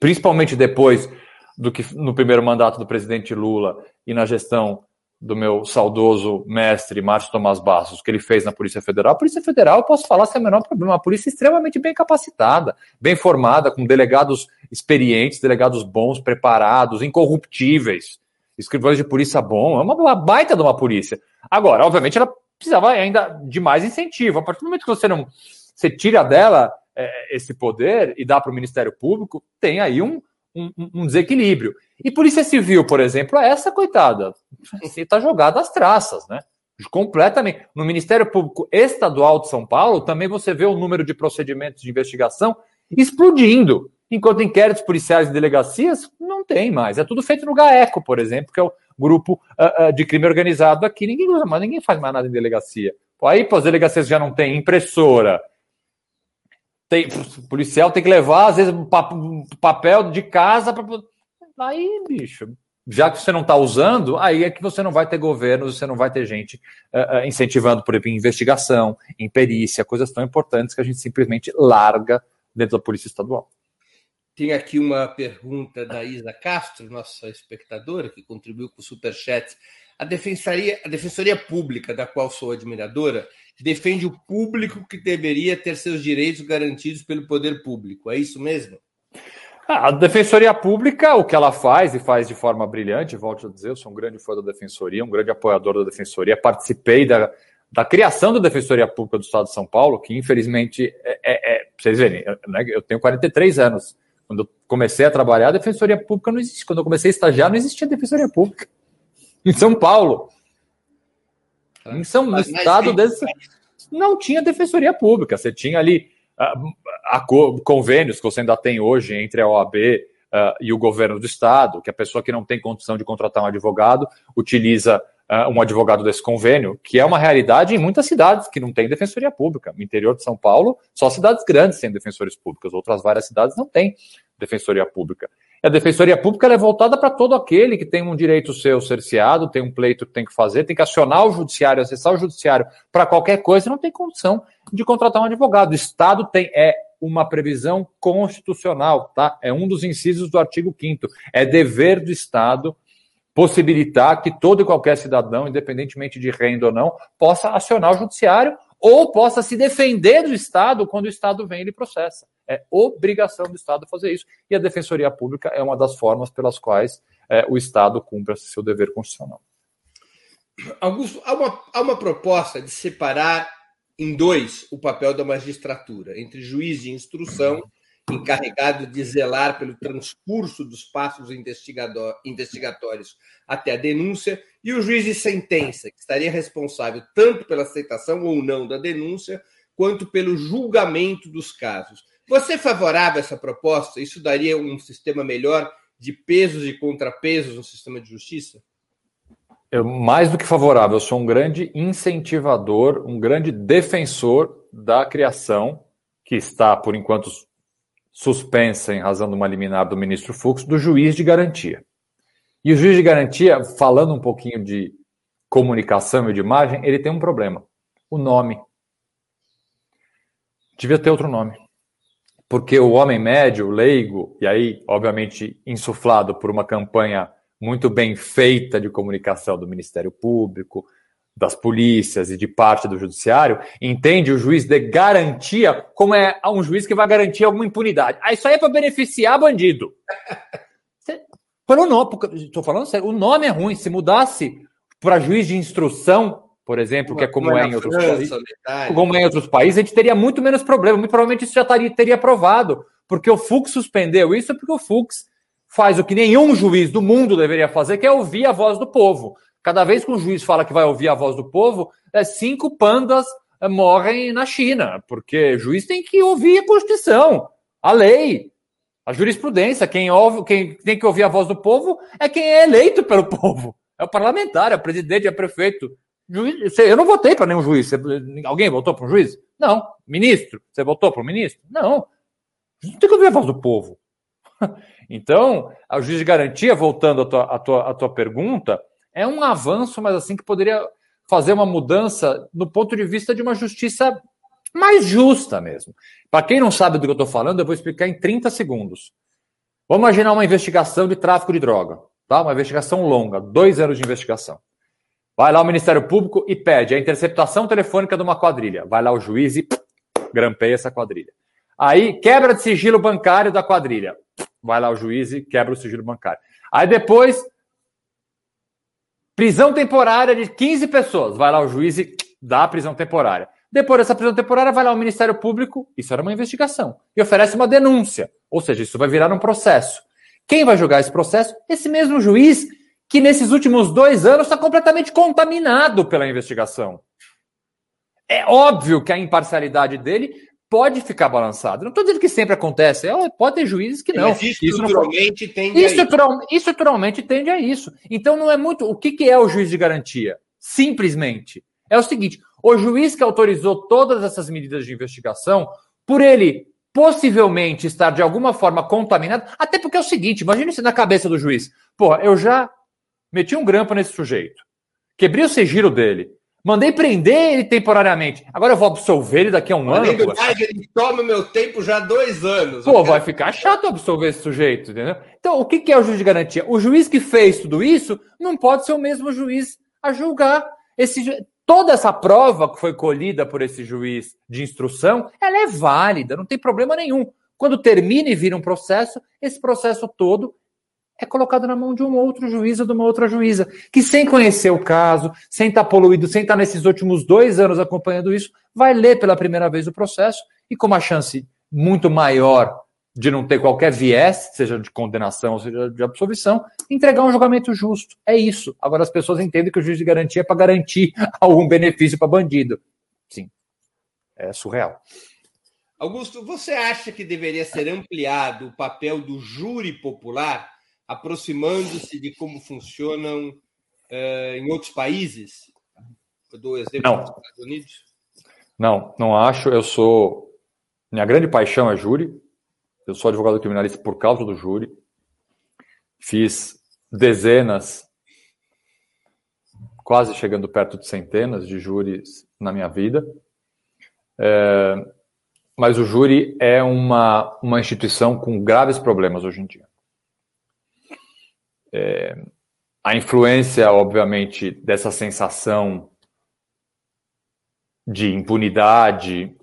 Principalmente depois do que no primeiro mandato do presidente Lula e na gestão do meu saudoso mestre Márcio Tomás Bassos, que ele fez na Polícia Federal. A Polícia Federal, eu posso falar sem o menor problema, uma polícia extremamente bem capacitada, bem formada, com delegados experientes, delegados bons, preparados, incorruptíveis, escrivães de polícia bom, é uma baita de uma polícia. Agora, obviamente, ela precisava ainda de mais incentivo. A partir do momento que você não você tira dela é, esse poder e dá para o Ministério Público, tem aí um, um, um, desequilíbrio. E Polícia Civil, por exemplo, é essa coitada. Está jogada às traças, né? Completamente. No Ministério Público Estadual de São Paulo, também você vê o número de procedimentos de investigação explodindo. Enquanto inquéritos policiais e delegacias não tem mais. É tudo feito no GAECO, por exemplo, que é o grupo uh, uh, de crime organizado aqui. Ninguém usa mais, ninguém faz mais nada em delegacia. Aí, pô, as delegacias já não têm impressora. Tem, o policial tem que levar, às vezes, um papel de casa para. Aí, bicho, já que você não está usando, aí é que você não vai ter governo, você não vai ter gente uh, incentivando, por exemplo, em investigação, em perícia, coisas tão importantes que a gente simplesmente larga dentro da Polícia Estadual. Tem aqui uma pergunta da Isa Castro, nossa espectadora, que contribuiu com o Superchat. A Defensoria, a Defensoria Pública, da qual sou admiradora, defende o público que deveria ter seus direitos garantidos pelo poder público. É isso mesmo? Ah, a Defensoria Pública, o que ela faz, e faz de forma brilhante, volto a dizer, eu sou um grande fã da Defensoria, um grande apoiador da Defensoria, participei da, da criação da Defensoria Pública do Estado de São Paulo, que infelizmente, é, é, é vocês verem, né, eu tenho 43 anos, quando eu comecei a trabalhar, a defensoria pública não existia. Quando eu comecei a estagiar, não existia defensoria pública. [laughs] Em São Paulo. Em São no estado desse, não tinha defensoria pública. Você tinha ali uh, a, convênios que você ainda tem hoje entre a OAB uh, ah, e o governo do estado, que a pessoa que não tem condição de contratar um advogado utiliza uh, um advogado desse convênio, que é uma realidade em muitas cidades que não tem defensoria pública. No interior de São Paulo, só cidades grandes têm defensores públicos, outras várias cidades não têm defensoria pública. E a defensoria pública é voltada para todo aquele que tem um direito seu cerceado, tem um pleito que tem que fazer, tem que acionar o judiciário, acessar o judiciário para qualquer coisa, não tem condição de contratar um advogado. O Estado tem é uma previsão constitucional, tá? É um dos incisos do artigo 5 É dever do Estado possibilitar que todo e qualquer cidadão, independentemente de renda ou não, possa acionar o judiciário ou possa se defender do Estado quando o Estado vem e lhe processa. É obrigação do Estado fazer isso. E a Defensoria Pública é uma das formas pelas quais é, o Estado cumpre seu dever constitucional. Augusto, há uma, há uma proposta de separar em dois o papel da magistratura, entre juiz de instrução encarregado de zelar pelo transcurso dos passos investigatórios até a denúncia, e o juiz de sentença, que estaria responsável tanto pela aceitação ou não da denúncia, quanto pelo julgamento dos casos. Você é favorável a essa proposta? Isso daria um sistema melhor de pesos e contrapesos no sistema de justiça? Eu, mais do que favorável, eu sou um grande incentivador, um grande defensor da criação, que está, por enquanto, suspensa em razão de uma liminar do ministro Fux, do juiz de garantia. E o juiz de garantia, falando um pouquinho de comunicação e de imagem, ele tem um problema: o nome. Devia ter outro nome. Porque o homem médio, leigo, e aí, obviamente, insuflado por uma campanha muito bem feita de comunicação do Ministério Público, das polícias e de parte do judiciário, entende o juiz de garantia como é um juiz que vai garantir alguma impunidade. Ah, isso aí é para beneficiar bandido. [laughs] pelo nome, estou falando sério, o nome é ruim. Se mudasse para juiz de instrução, por exemplo, que é como é em outros países, como é em outros países, a gente teria muito menos problema. Muito provavelmente isso já taria, teria aprovado, porque o Fux suspendeu isso, porque o Fux faz o que nenhum juiz do mundo deveria fazer, que é ouvir a voz do povo. Cada vez que um juiz fala que vai ouvir a voz do povo, é cinco pandas eh, morrem na China, porque o juiz tem que ouvir a Constituição, a lei, a jurisprudência. Quem, ouve, quem tem que ouvir a voz do povo é quem é eleito pelo [laughs] povo. É o parlamentar, é o presidente, é o prefeito. Eu não votei para nenhum juiz. Alguém votou para um juiz? Não. Ministro? Você votou para o ministro? Não. Não tem que ouvir a voz do povo. [laughs] Então, a juiz de garantia, voltando à tua, à, tua, à tua pergunta, é um avanço, mas assim que poderia fazer uma mudança no ponto de vista de uma justiça mais justa mesmo. Para quem não sabe do que eu estou falando, eu vou explicar em 30 segundos. Vamos imaginar uma investigação de tráfico de droga, tá? Uma investigação longa, dois anos de investigação. Vai lá o Ministério Público e pede a interceptação telefônica de uma quadrilha. Vai lá o juiz e grampeia essa quadrilha. Aí quebra de sigilo bancário da quadrilha. Vai lá o juiz e quebra o sigilo bancário. Aí depois, prisão temporária de 15 pessoas. Vai lá o juiz e dá a prisão temporária. Depois dessa prisão temporária, vai lá o Ministério Público, isso era uma investigação, e oferece uma denúncia. Ou seja, isso vai virar um processo. Quem vai julgar esse processo? Esse mesmo juiz que nesses últimos dois anos está completamente contaminado pela investigação. É óbvio que a imparcialidade dele pode ficar balançado. Não estou dizendo que sempre acontece, é, pode ter juízes que não. Mas estruturalmente isso tende estrutural, a isso. Estruturalmente tende a isso. Então não é muito. O que, que é o juiz de garantia? Simplesmente é o seguinte: o juiz que autorizou todas essas medidas de investigação, por ele possivelmente estar de alguma forma contaminado, até porque é o seguinte: imagine se na cabeça do juiz, pô, eu já meti um grampo nesse sujeito, quebrei o sigilo dele, Mandei prender ele temporariamente. Agora eu vou absolver ele daqui a um Além ano. Mais, ele toma meu tempo já há dois anos. Pô, vai ficar chato absolver esse sujeito, entendeu? Então, o que é o juiz de garantia? O juiz que fez tudo isso não pode ser o mesmo juiz a julgar. Esse, toda essa prova que foi colhida por esse juiz de instrução, ela é válida, não tem problema nenhum. Quando termina e vira um processo, esse processo todo é colocado na mão de um outro juiz ou de uma outra juíza, que sem conhecer o caso, sem estar poluído, sem estar nesses últimos dois anos acompanhando isso, vai ler pela primeira vez o processo e com uma chance muito maior de não ter qualquer viés, seja de condenação, seja de absolvição, entregar um julgamento justo. É isso. Agora as pessoas entendem que o juiz de garantia é para garantir [laughs] algum benefício para bandido. Sim. É surreal. Augusto, você acha que deveria ser ampliado o papel do júri popular aproximando-se de como funcionam uh, em outros países? Eu dou exemplo não. dos Estados Unidos. Não, não acho. Eu sou. Minha grande paixão é júri. Eu sou advogado criminalista por causa do júri. Fiz dezenas, quase chegando perto de centenas de júris na minha vida. É, mas o júri é uma, uma instituição com graves problemas hoje em dia. É, a influência, obviamente, dessa sensação de impunidade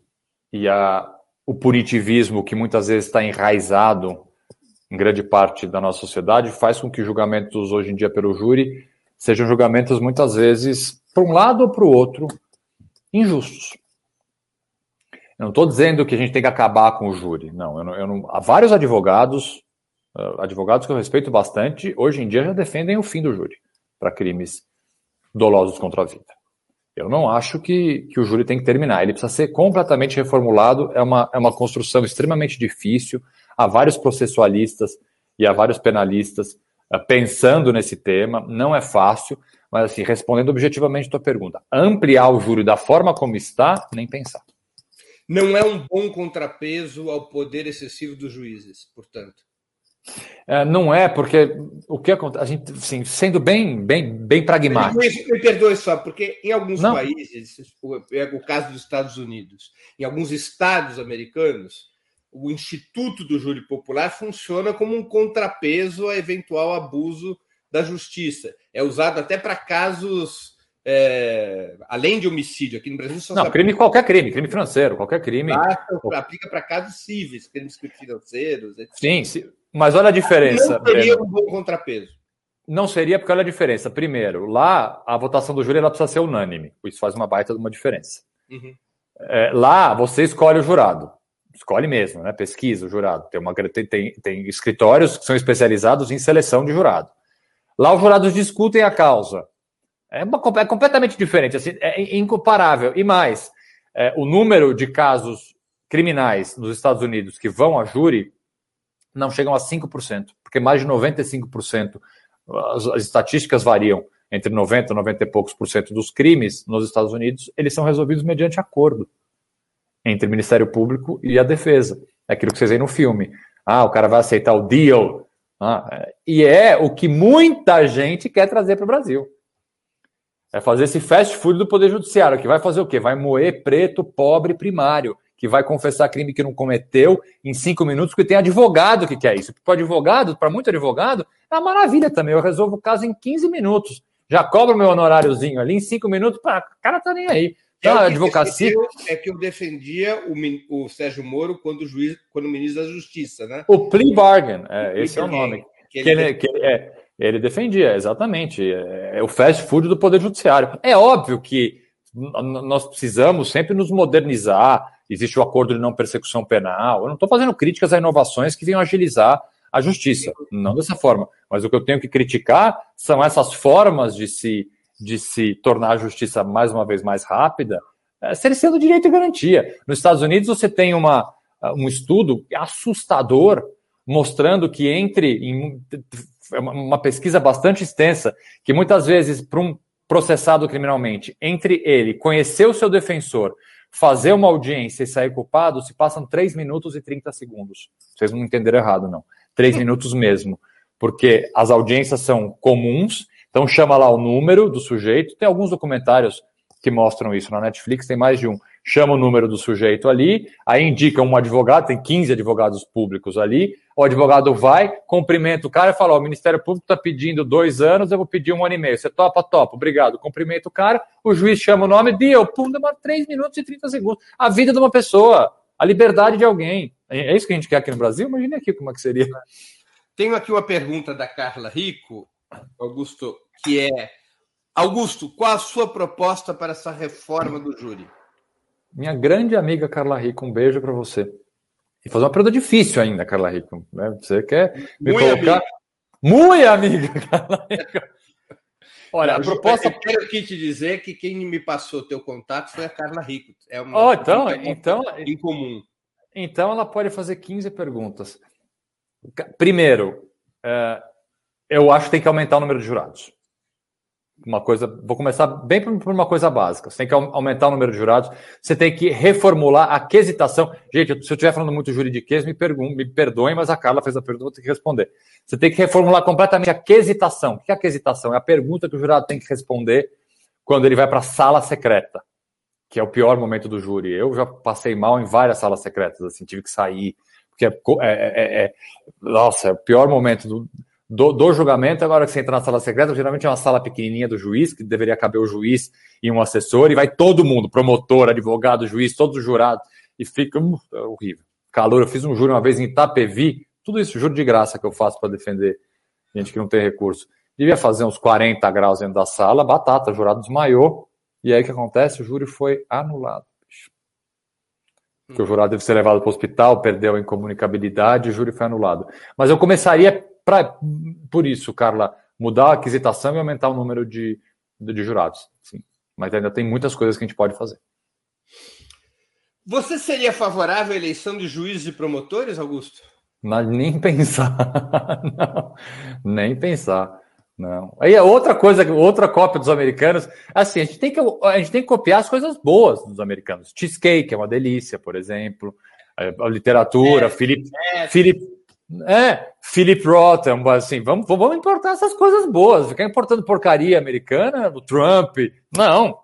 e a, o punitivismo que muitas vezes está enraizado em grande parte da nossa sociedade faz com que julgamentos hoje em dia pelo júri sejam julgamentos muitas vezes para um lado ou para o outro injustos. Eu não estou dizendo que a gente tem que acabar com o júri, não, eu não, eu não. Há vários advogados advogados que eu respeito bastante, hoje em dia já defendem o fim do júri para crimes dolosos contra a vida. Eu não acho que, que o júri tem que terminar. Ele precisa ser completamente reformulado. É uma, é uma construção extremamente difícil. Há vários processualistas e há vários penalistas uh, pensando nesse tema. Não é fácil, mas assim, respondendo objetivamente a tua pergunta, ampliar o júri da forma como está, nem pensar. Não é um bom contrapeso ao poder excessivo dos juízes, portanto. É, não é, porque o que acontece, a gente, assim, sendo bem, bem, bem pragmático. Me perdoe só, porque em alguns não. países, é o caso dos Estados Unidos, em alguns estados americanos, o Instituto do Júri Popular funciona como um contrapeso a eventual abuso da justiça. É usado até para casos é, além de homicídio, aqui no Brasil só Não, crime qualquer crime, crime financeiro, qualquer crime. Aplica para casos cíveis, crimes financeiros, etc. Sim, sim. Mas olha a diferença. Não teria um bom contrapeso. não seria porque olha a diferença. Primeiro, lá a votação do júri ela precisa ser unânime. Isso faz uma baita de uma diferença. Uhum. É, lá você escolhe o jurado. Escolhe mesmo, né? Pesquisa o jurado. Tem, uma, tem, tem, tem escritórios que são especializados em seleção de jurado. Lá os jurados discutem a causa. É, uma, é completamente diferente, assim, é incomparável. E mais, é, o número de casos criminais nos Estados Unidos que vão a júri não chegam a 5%, porque mais de 95%, as, as estatísticas variam entre 90 e 90 e poucos por cento dos crimes nos Estados Unidos, eles são resolvidos mediante acordo entre o Ministério Público e a defesa. É aquilo que vocês veem no filme. Ah, o cara vai aceitar o deal. Ah, é, e é o que muita gente quer trazer para o Brasil. É fazer esse fast food do Poder Judiciário, que vai fazer o quê? Vai moer preto, pobre, primário que vai confessar crime que não cometeu em cinco minutos, porque tem advogado que quer isso. Para advogado, para muito advogado, é uma maravilha também. Eu resolvo o caso em 15 minutos. Já cobro meu honoráriozinho ali em cinco minutos, pá, o cara tá nem aí. Então, é a advocacia. É que eu defendia o, o Sérgio Moro quando juiz, quando ministro da Justiça, né? O plea bargain, é, esse é o nome. Que ele, que ele, que ele, é, ele defendia, exatamente. É, é o fast food do Poder Judiciário. É óbvio que nós precisamos sempre nos modernizar, existe o acordo de não persecução penal. Eu não estou fazendo críticas a inovações que venham agilizar a justiça, não dessa forma. Mas o que eu tenho que criticar são essas formas de se, de se tornar a justiça mais uma vez mais rápida, é, cerceando direito e garantia. Nos Estados Unidos você tem uma, um estudo assustador mostrando que entre em uma pesquisa bastante extensa, que muitas vezes para um processado criminalmente, entre ele conhecer o seu defensor, fazer uma audiência e sair culpado, se passam 3 minutos e 30 segundos. Vocês não entenderam errado, não. 3 [laughs] minutos mesmo. Porque as audiências são comuns, então chama lá o número do sujeito. Tem alguns documentários que mostram isso na Netflix, tem mais de um. Chama o número do sujeito ali, aí indica um advogado, tem 15 advogados públicos ali, o advogado vai, cumprimenta o cara e fala: Ó, o Ministério Público está pedindo dois anos, eu vou pedir um ano e meio. Você topa? Topa. Obrigado. Cumprimenta o cara, o juiz chama o nome, deu, pum, demora 3 minutos e 30 segundos. A vida de uma pessoa, a liberdade de alguém. É, é isso que a gente quer aqui no Brasil? Imagine aqui como é que seria. Tenho aqui uma pergunta da Carla Rico, Augusto, que é: Augusto, qual a sua proposta para essa reforma do júri? Minha grande amiga Carla Rico, um beijo para você. E fazer uma pergunta difícil ainda, Carla Rico. Né? Você quer me Muito colocar. Amiga. Muito amiga, [laughs] Carla Rico. Olha, a proposta. Eu quero aqui te dizer que quem me passou teu contato foi a Carla Rico. É uma oh, então, então, em comum. Então ela pode fazer 15 perguntas. Primeiro, é, eu acho que tem que aumentar o número de jurados uma coisa. Vou começar bem por uma coisa básica. Você tem que aumentar o número de jurados, você tem que reformular a quesitação. Gente, se eu estiver falando muito juridiquês, me, pergun me perdoem, mas a Carla fez a pergunta, vou ter que responder. Você tem que reformular completamente a quesitação. O que é a quesitação? É a pergunta que o jurado tem que responder quando ele vai para a sala secreta, que é o pior momento do júri. Eu já passei mal em várias salas secretas, assim, tive que sair, porque é, é, é, é nossa, é o pior momento do do, do, julgamento, agora que você entra na sala secreta, geralmente é uma sala pequenininha do juiz, que deveria caber o juiz e um assessor, e vai todo mundo, promotor, advogado, juiz, todos os jurados, e fica uh, é horrível. Calor, eu fiz um júri uma vez em Itapevi, tudo isso juro de graça que eu faço para defender gente que não tem recurso. Devia fazer uns 40 graus dentro da sala, batata, jurado desmaiou, e aí o que acontece? O júri foi anulado. Porque o jurado deve ser levado para o hospital, perdeu a incomunicabilidade, o júri foi anulado. Mas eu começaria pra, por isso, Carla, mudar a aquisitação e aumentar o número de, de, jurados. Sim. Mas ainda tem muitas coisas que a gente pode fazer. Você seria favorável à eleição de juízes e promotores, Augusto? Não, nem [laughs] pensar. não, nem pensar. Não. Aí é outra coisa, outra cópia dos americanos. Assim, a gente tem que, a gente tem que copiar as coisas boas dos americanos. Cheesecake é uma delícia, por exemplo. A literatura, é, Philip, é. Philip, é, Philip Roth, assim, vamos, vamos importar essas coisas boas, ficar importando porcaria americana, o Trump. Não,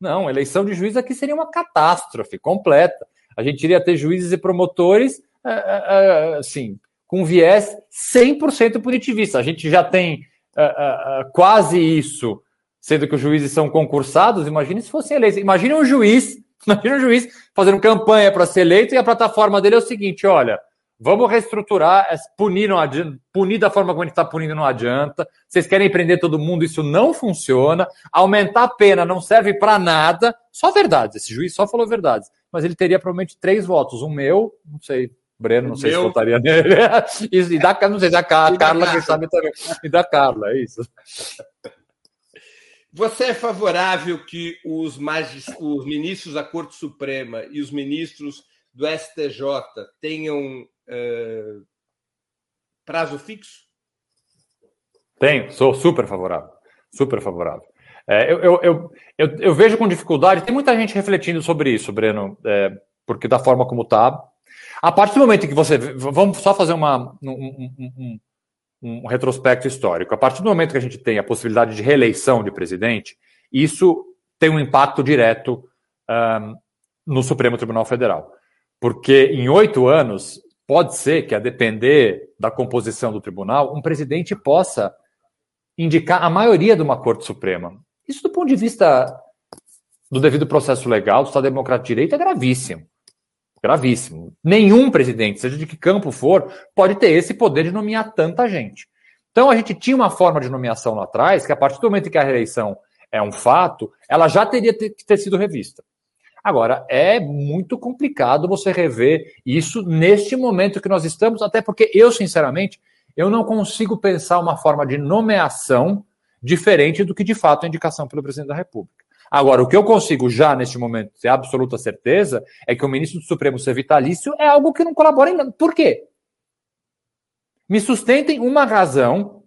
não, eleição de juiz aqui seria uma catástrofe completa. A gente iria ter juízes e promotores, é, é, é, assim, com viés 100% punitivista. A gente já tem quase isso, sendo que os juízes são concursados. Imagine se fossem eleitos. Imagine um juiz, [laughs] imagine um juiz fazendo campanha para ser eleito e a plataforma dele é o seguinte: olha Vamos reestruturar, punir, não adianta, punir da forma como a gente está punindo não adianta. Vocês querem prender todo mundo, isso não funciona. Aumentar a pena não serve para nada. Só verdades. Esse juiz só falou verdades. Mas ele teria provavelmente três votos. Um meu, não sei, Breno, não sei meu... se votaria nele. [laughs] e da, não sei, da Carla, Carla quem sabe também. E da Carla, é isso. Você é favorável que os, magis... os ministros da Corte Suprema e os ministros do STJ tenham uh, prazo fixo? Tenho, sou super favorável. Super favorável. É, eu, eu, eu, eu, eu vejo com dificuldade, tem muita gente refletindo sobre isso, Breno, é, porque da forma como está, a partir do momento que você. Vamos só fazer uma, um, um, um, um, retrospecto histórico. A partir do momento que a gente tem a possibilidade de reeleição de presidente, isso tem um impacto direto um, no Supremo Tribunal Federal. Porque em oito anos, pode ser que, a depender da composição do tribunal, um presidente possa indicar a maioria de uma Corte Suprema. Isso, do ponto de vista do devido processo legal, do Estado Democrático de Direito, é gravíssimo. Gravíssimo. Nenhum presidente, seja de que campo for, pode ter esse poder de nomear tanta gente. Então a gente tinha uma forma de nomeação lá atrás, que a partir do momento em que a reeleição é um fato, ela já teria que ter sido revista. Agora, é muito complicado você rever isso neste momento que nós estamos, até porque eu, sinceramente, eu não consigo pensar uma forma de nomeação diferente do que de fato a indicação pelo presidente da República. Agora, o que eu consigo já neste momento ter absoluta certeza é que o ministro do Supremo ser vitalício é algo que não colabora em nada. Por quê? Me sustentem uma razão,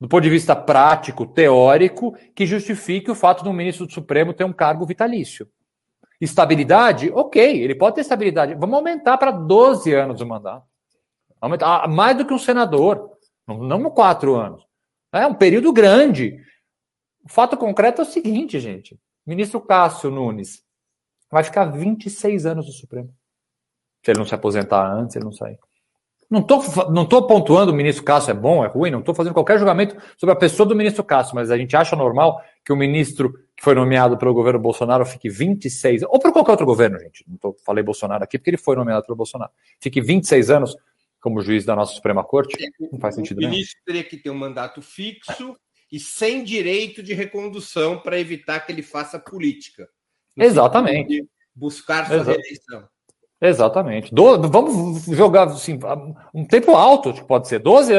do ponto de vista prático, teórico, que justifique o fato do ministro do Supremo ter um cargo vitalício. Estabilidade? Ok, ele pode ter estabilidade. Vamos aumentar para 12 anos o mandato. Aumentar, ah, mais do que um senador. Não, não quatro anos. É um período grande. O fato concreto é o seguinte, gente. O ministro Cássio Nunes vai ficar 26 anos no Supremo. Se ele não se aposentar antes, ele não sair. Não estou não tô pontuando o ministro Cássio é bom, é ruim, não estou fazendo qualquer julgamento sobre a pessoa do ministro Cássio, mas a gente acha normal que o ministro que foi nomeado pelo governo Bolsonaro fique 26, ou por qualquer outro governo, gente. Não tô, falei Bolsonaro aqui porque ele foi nomeado pelo Bolsonaro. Fique 26 anos como juiz da nossa Suprema Corte. Não faz sentido, O ministro teria que ter um mandato fixo e sem direito de recondução para evitar que ele faça política. Exatamente. Buscar sua Exa reeleição. Exatamente. Do, vamos jogar assim, um tempo alto, pode ser 12,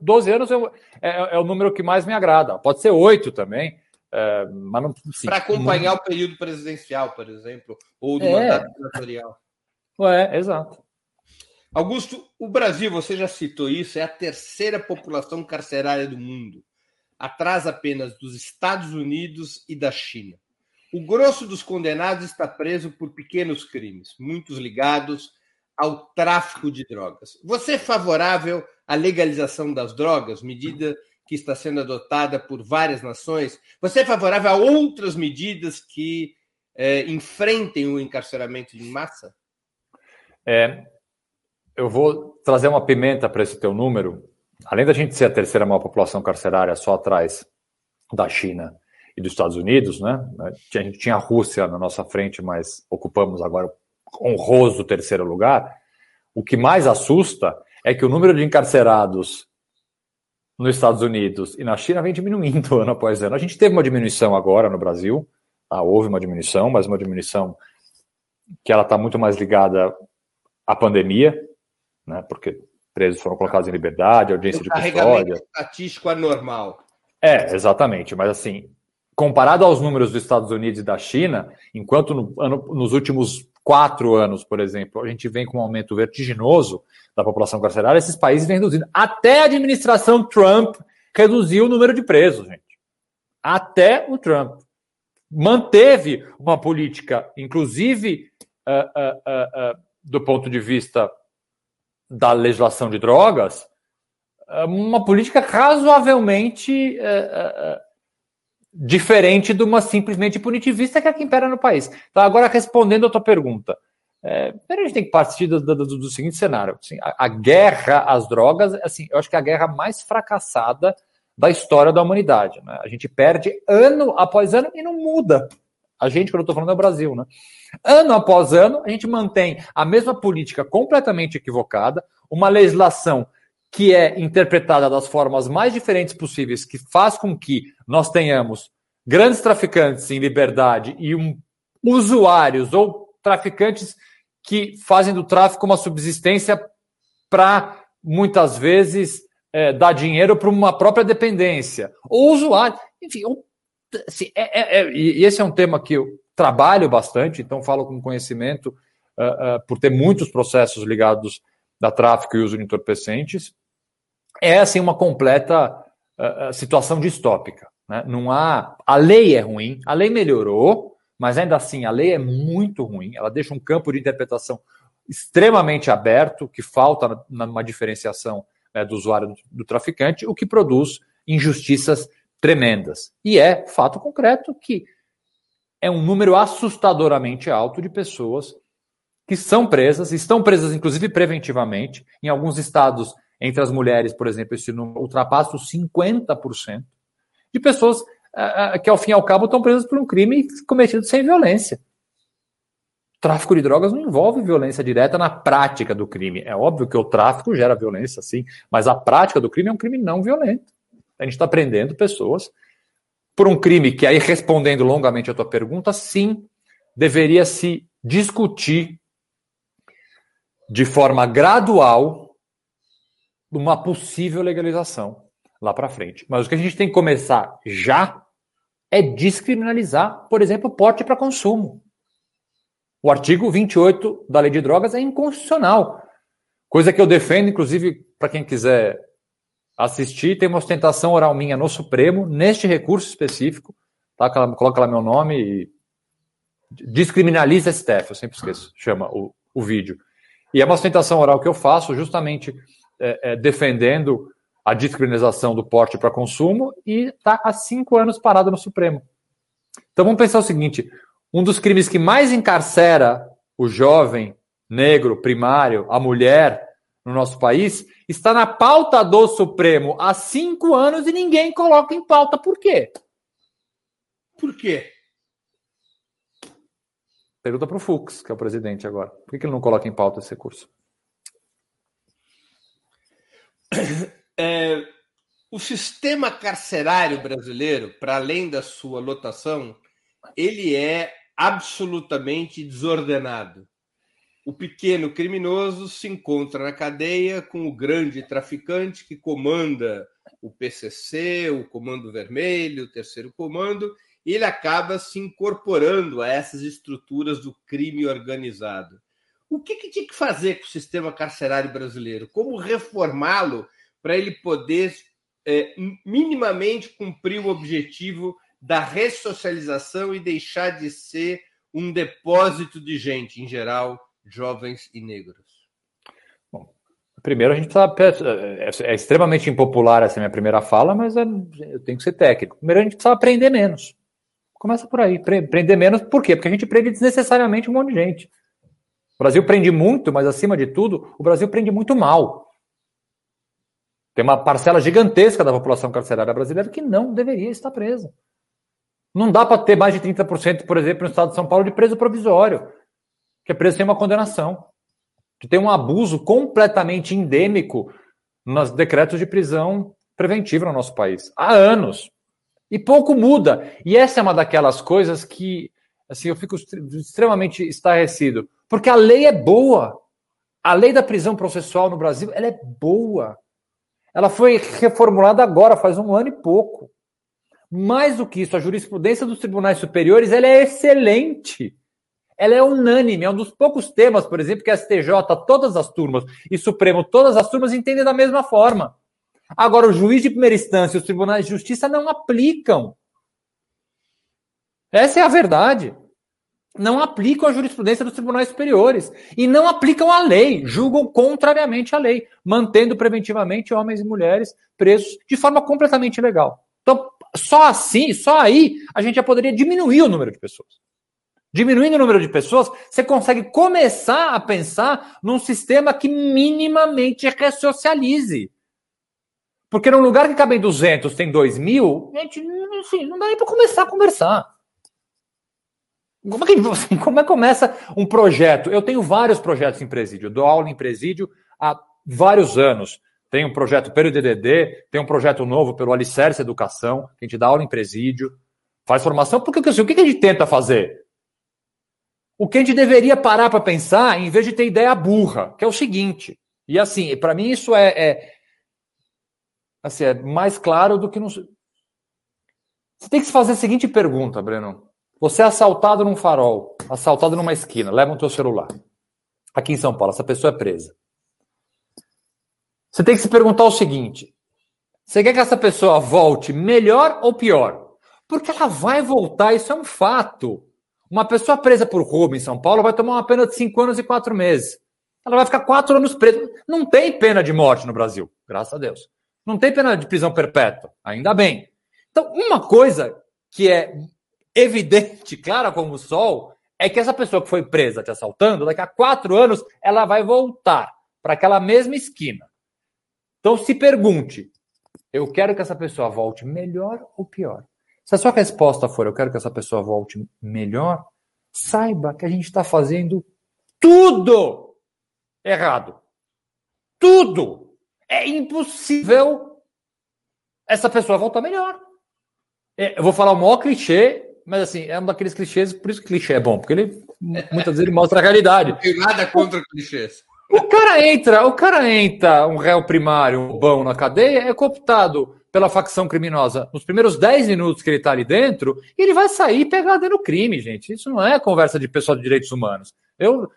12 anos é, é, é, o número que mais me agrada. Pode ser 8 também. É, Para acompanhar não... o período presidencial, por exemplo, ou do é. mandato senatorial. É, exato. Augusto, o Brasil, você já citou isso, é a terceira população carcerária do mundo atrás apenas dos Estados Unidos e da China. O grosso dos condenados está preso por pequenos crimes, muitos ligados ao tráfico de drogas. Você é favorável à legalização das drogas, medida que está sendo adotada por várias nações? Você é favorável a outras medidas que é, enfrentem o encarceramento em massa? É, eu vou trazer uma pimenta para esse teu número, além da gente ser a terceira maior população carcerária só atrás da China e dos Estados Unidos, né? A gente tinha a Rússia na nossa frente, mas ocupamos agora o honroso terceiro lugar. O que mais assusta é que o número de encarcerados nos Estados Unidos e na China vem diminuindo [laughs] ano após ano. A gente teve uma diminuição agora no Brasil, tá? houve uma diminuição, mas uma diminuição que ela está muito mais ligada à pandemia, né? Porque presos foram colocados em liberdade, audiência o de custódia. estatístico anormal. É, exatamente. Mas assim, comparado aos números dos Estados Unidos e da China, enquanto no, ano, nos últimos quatro anos, por exemplo, a gente vem com um aumento vertiginoso da população carcerária, esses países vêm reduzindo. Até a administração Trump reduziu o número de presos, gente. Até o Trump. Manteve uma política, inclusive uh, uh, uh, do ponto de vista da legislação de drogas é uma política razoavelmente é, é, diferente de uma simplesmente punitivista que é a que impera no país. Então, agora respondendo a tua pergunta, é, a gente tem que partir do, do, do seguinte cenário: assim, a, a, guerra às drogas, assim, eu acho que é a guerra mais fracassada da história da humanidade. Né? A gente perde ano após ano e não muda A gente, quando eu estou falando, é o Brasil, né? Ano após ano, a gente mantém a mesma política completamente equivocada, uma legislação que é interpretada das formas mais diferentes possíveis, que faz com que nós tenhamos grandes traficantes em liberdade e um, usuários ou traficantes que fazem do tráfico uma subsistência para, muitas vezes, é, dar dinheiro para uma própria dependência. Ou usuário. Enfim, assim, é, é, é, e esse é um tema que eu trabalho bastante, então falo com conhecimento uh, uh, por ter muitos processos ligados da tráfico e uso de entorpecentes. É assim uma completa uh, situação distópica. Né? Não há. A lei é ruim, a lei melhorou, mas ainda assim a lei é muito ruim. Ela deixa um campo de interpretação extremamente aberto, que falta numa diferenciação né, do usuário do, do traficante, o que produz injustiças tremendas. E é fato concreto que é um número assustadoramente alto de pessoas que são presas, estão presas inclusive preventivamente. Em alguns estados, entre as mulheres, por exemplo, esse número ultrapassa os 50% de pessoas uh, que, ao fim e ao cabo, estão presas por um crime cometido sem violência. Tráfico de drogas não envolve violência direta na prática do crime. É óbvio que o tráfico gera violência, sim, mas a prática do crime é um crime não violento. A gente está prendendo pessoas por um crime que, aí respondendo longamente a tua pergunta, sim, deveria se discutir de forma gradual uma possível legalização lá para frente. Mas o que a gente tem que começar já é descriminalizar, por exemplo, porte para consumo. O artigo 28 da Lei de Drogas é inconstitucional. Coisa que eu defendo, inclusive, para quem quiser assistir, tem uma ostentação oral minha no Supremo, neste recurso específico, tá? coloca lá meu nome e descriminaliza STF, eu sempre esqueço, chama o, o vídeo. E é uma ostentação oral que eu faço justamente é, é, defendendo a descriminalização do porte para consumo e está há cinco anos parado no Supremo. Então vamos pensar o seguinte: um dos crimes que mais encarcera o jovem negro primário, a mulher no nosso país, está na pauta do Supremo há cinco anos e ninguém coloca em pauta. Por quê? Por quê? Pergunta para o Fux, que é o presidente agora. Por que ele não coloca em pauta esse recurso? É, o sistema carcerário brasileiro, para além da sua lotação, ele é absolutamente desordenado. O pequeno criminoso se encontra na cadeia com o grande traficante que comanda o PCC, o Comando Vermelho, o Terceiro Comando, e ele acaba se incorporando a essas estruturas do crime organizado. O que, que tinha que fazer com o sistema carcerário brasileiro? Como reformá-lo para ele poder é, minimamente cumprir o objetivo da ressocialização e deixar de ser um depósito de gente, em geral, jovens e negros? Bom, primeiro a gente precisa. É, é, é extremamente impopular essa minha primeira fala, mas é, eu tenho que ser técnico. Primeiro a gente precisa aprender menos. Começa por aí. Prender menos, por quê? Porque a gente prende desnecessariamente um monte de gente. O Brasil prende muito, mas acima de tudo, o Brasil prende muito mal. Tem uma parcela gigantesca da população carcerária brasileira que não deveria estar presa. Não dá para ter mais de 30%, por exemplo, no estado de São Paulo, de preso provisório, que é preso sem uma condenação. Que tem um abuso completamente endêmico nos decretos de prisão preventiva no nosso país. Há anos. E pouco muda. E essa é uma daquelas coisas que assim, eu fico extremamente estarrecido. Porque a lei é boa. A lei da prisão processual no Brasil ela é boa. Ela foi reformulada agora, faz um ano e pouco. Mais do que isso, a jurisprudência dos tribunais superiores ela é excelente. Ela é unânime, é um dos poucos temas, por exemplo, que a STJ, todas as turmas, e Supremo, todas as turmas entendem da mesma forma. Agora, o juiz de primeira instância e os tribunais de justiça não aplicam. Essa é a verdade. Não aplicam a jurisprudência dos tribunais superiores. E não aplicam a lei, julgam contrariamente à lei, mantendo preventivamente homens e mulheres presos de forma completamente ilegal. Então, só assim, só aí, a gente já poderia diminuir o número de pessoas. Diminuindo o número de pessoas, você consegue começar a pensar num sistema que minimamente ressocialize. Porque num lugar que cabem 200, tem 2 mil, gente, enfim, não dá nem para começar a conversar. Como é, que, como é que começa um projeto? Eu tenho vários projetos em presídio, dou aula em presídio há vários anos. Tem um projeto pelo DDD, tem um projeto novo pelo Alicerce Educação, que a gente dá aula em presídio, faz formação. Porque assim, o que a gente tenta fazer? O que a gente deveria parar para pensar, em vez de ter ideia burra, que é o seguinte. E assim, para mim isso é, é, assim, é mais claro do que não. Você tem que se fazer a seguinte pergunta, Breno. Você é assaltado num farol, assaltado numa esquina, leva o teu celular. Aqui em São Paulo, essa pessoa é presa. Você tem que se perguntar o seguinte: você quer que essa pessoa volte melhor ou pior? Porque ela vai voltar, isso é um fato. Uma pessoa presa por roubo em São Paulo vai tomar uma pena de 5 anos e 4 meses. Ela vai ficar 4 anos presa. Não tem pena de morte no Brasil, graças a Deus. Não tem pena de prisão perpétua, ainda bem. Então, uma coisa que é evidente, clara como o sol, é que essa pessoa que foi presa te assaltando, daqui a quatro anos, ela vai voltar para aquela mesma esquina. Então se pergunte: eu quero que essa pessoa volte melhor ou pior? Se a sua resposta for eu quero que essa pessoa volte melhor, saiba que a gente está fazendo tudo errado. Tudo! É impossível essa pessoa voltar melhor. É, eu vou falar o maior clichê, mas assim, é um daqueles clichês, por isso que clichê é bom, porque ele muitas vezes ele mostra a realidade. Não tem nada contra clichês. O cara entra, o cara entra, um réu primário, um bom na cadeia, é cooptado pela facção criminosa nos primeiros 10 minutos que ele está ali dentro, e ele vai sair pegado no crime, gente. Isso não é conversa de pessoal de direitos humanos. Eu,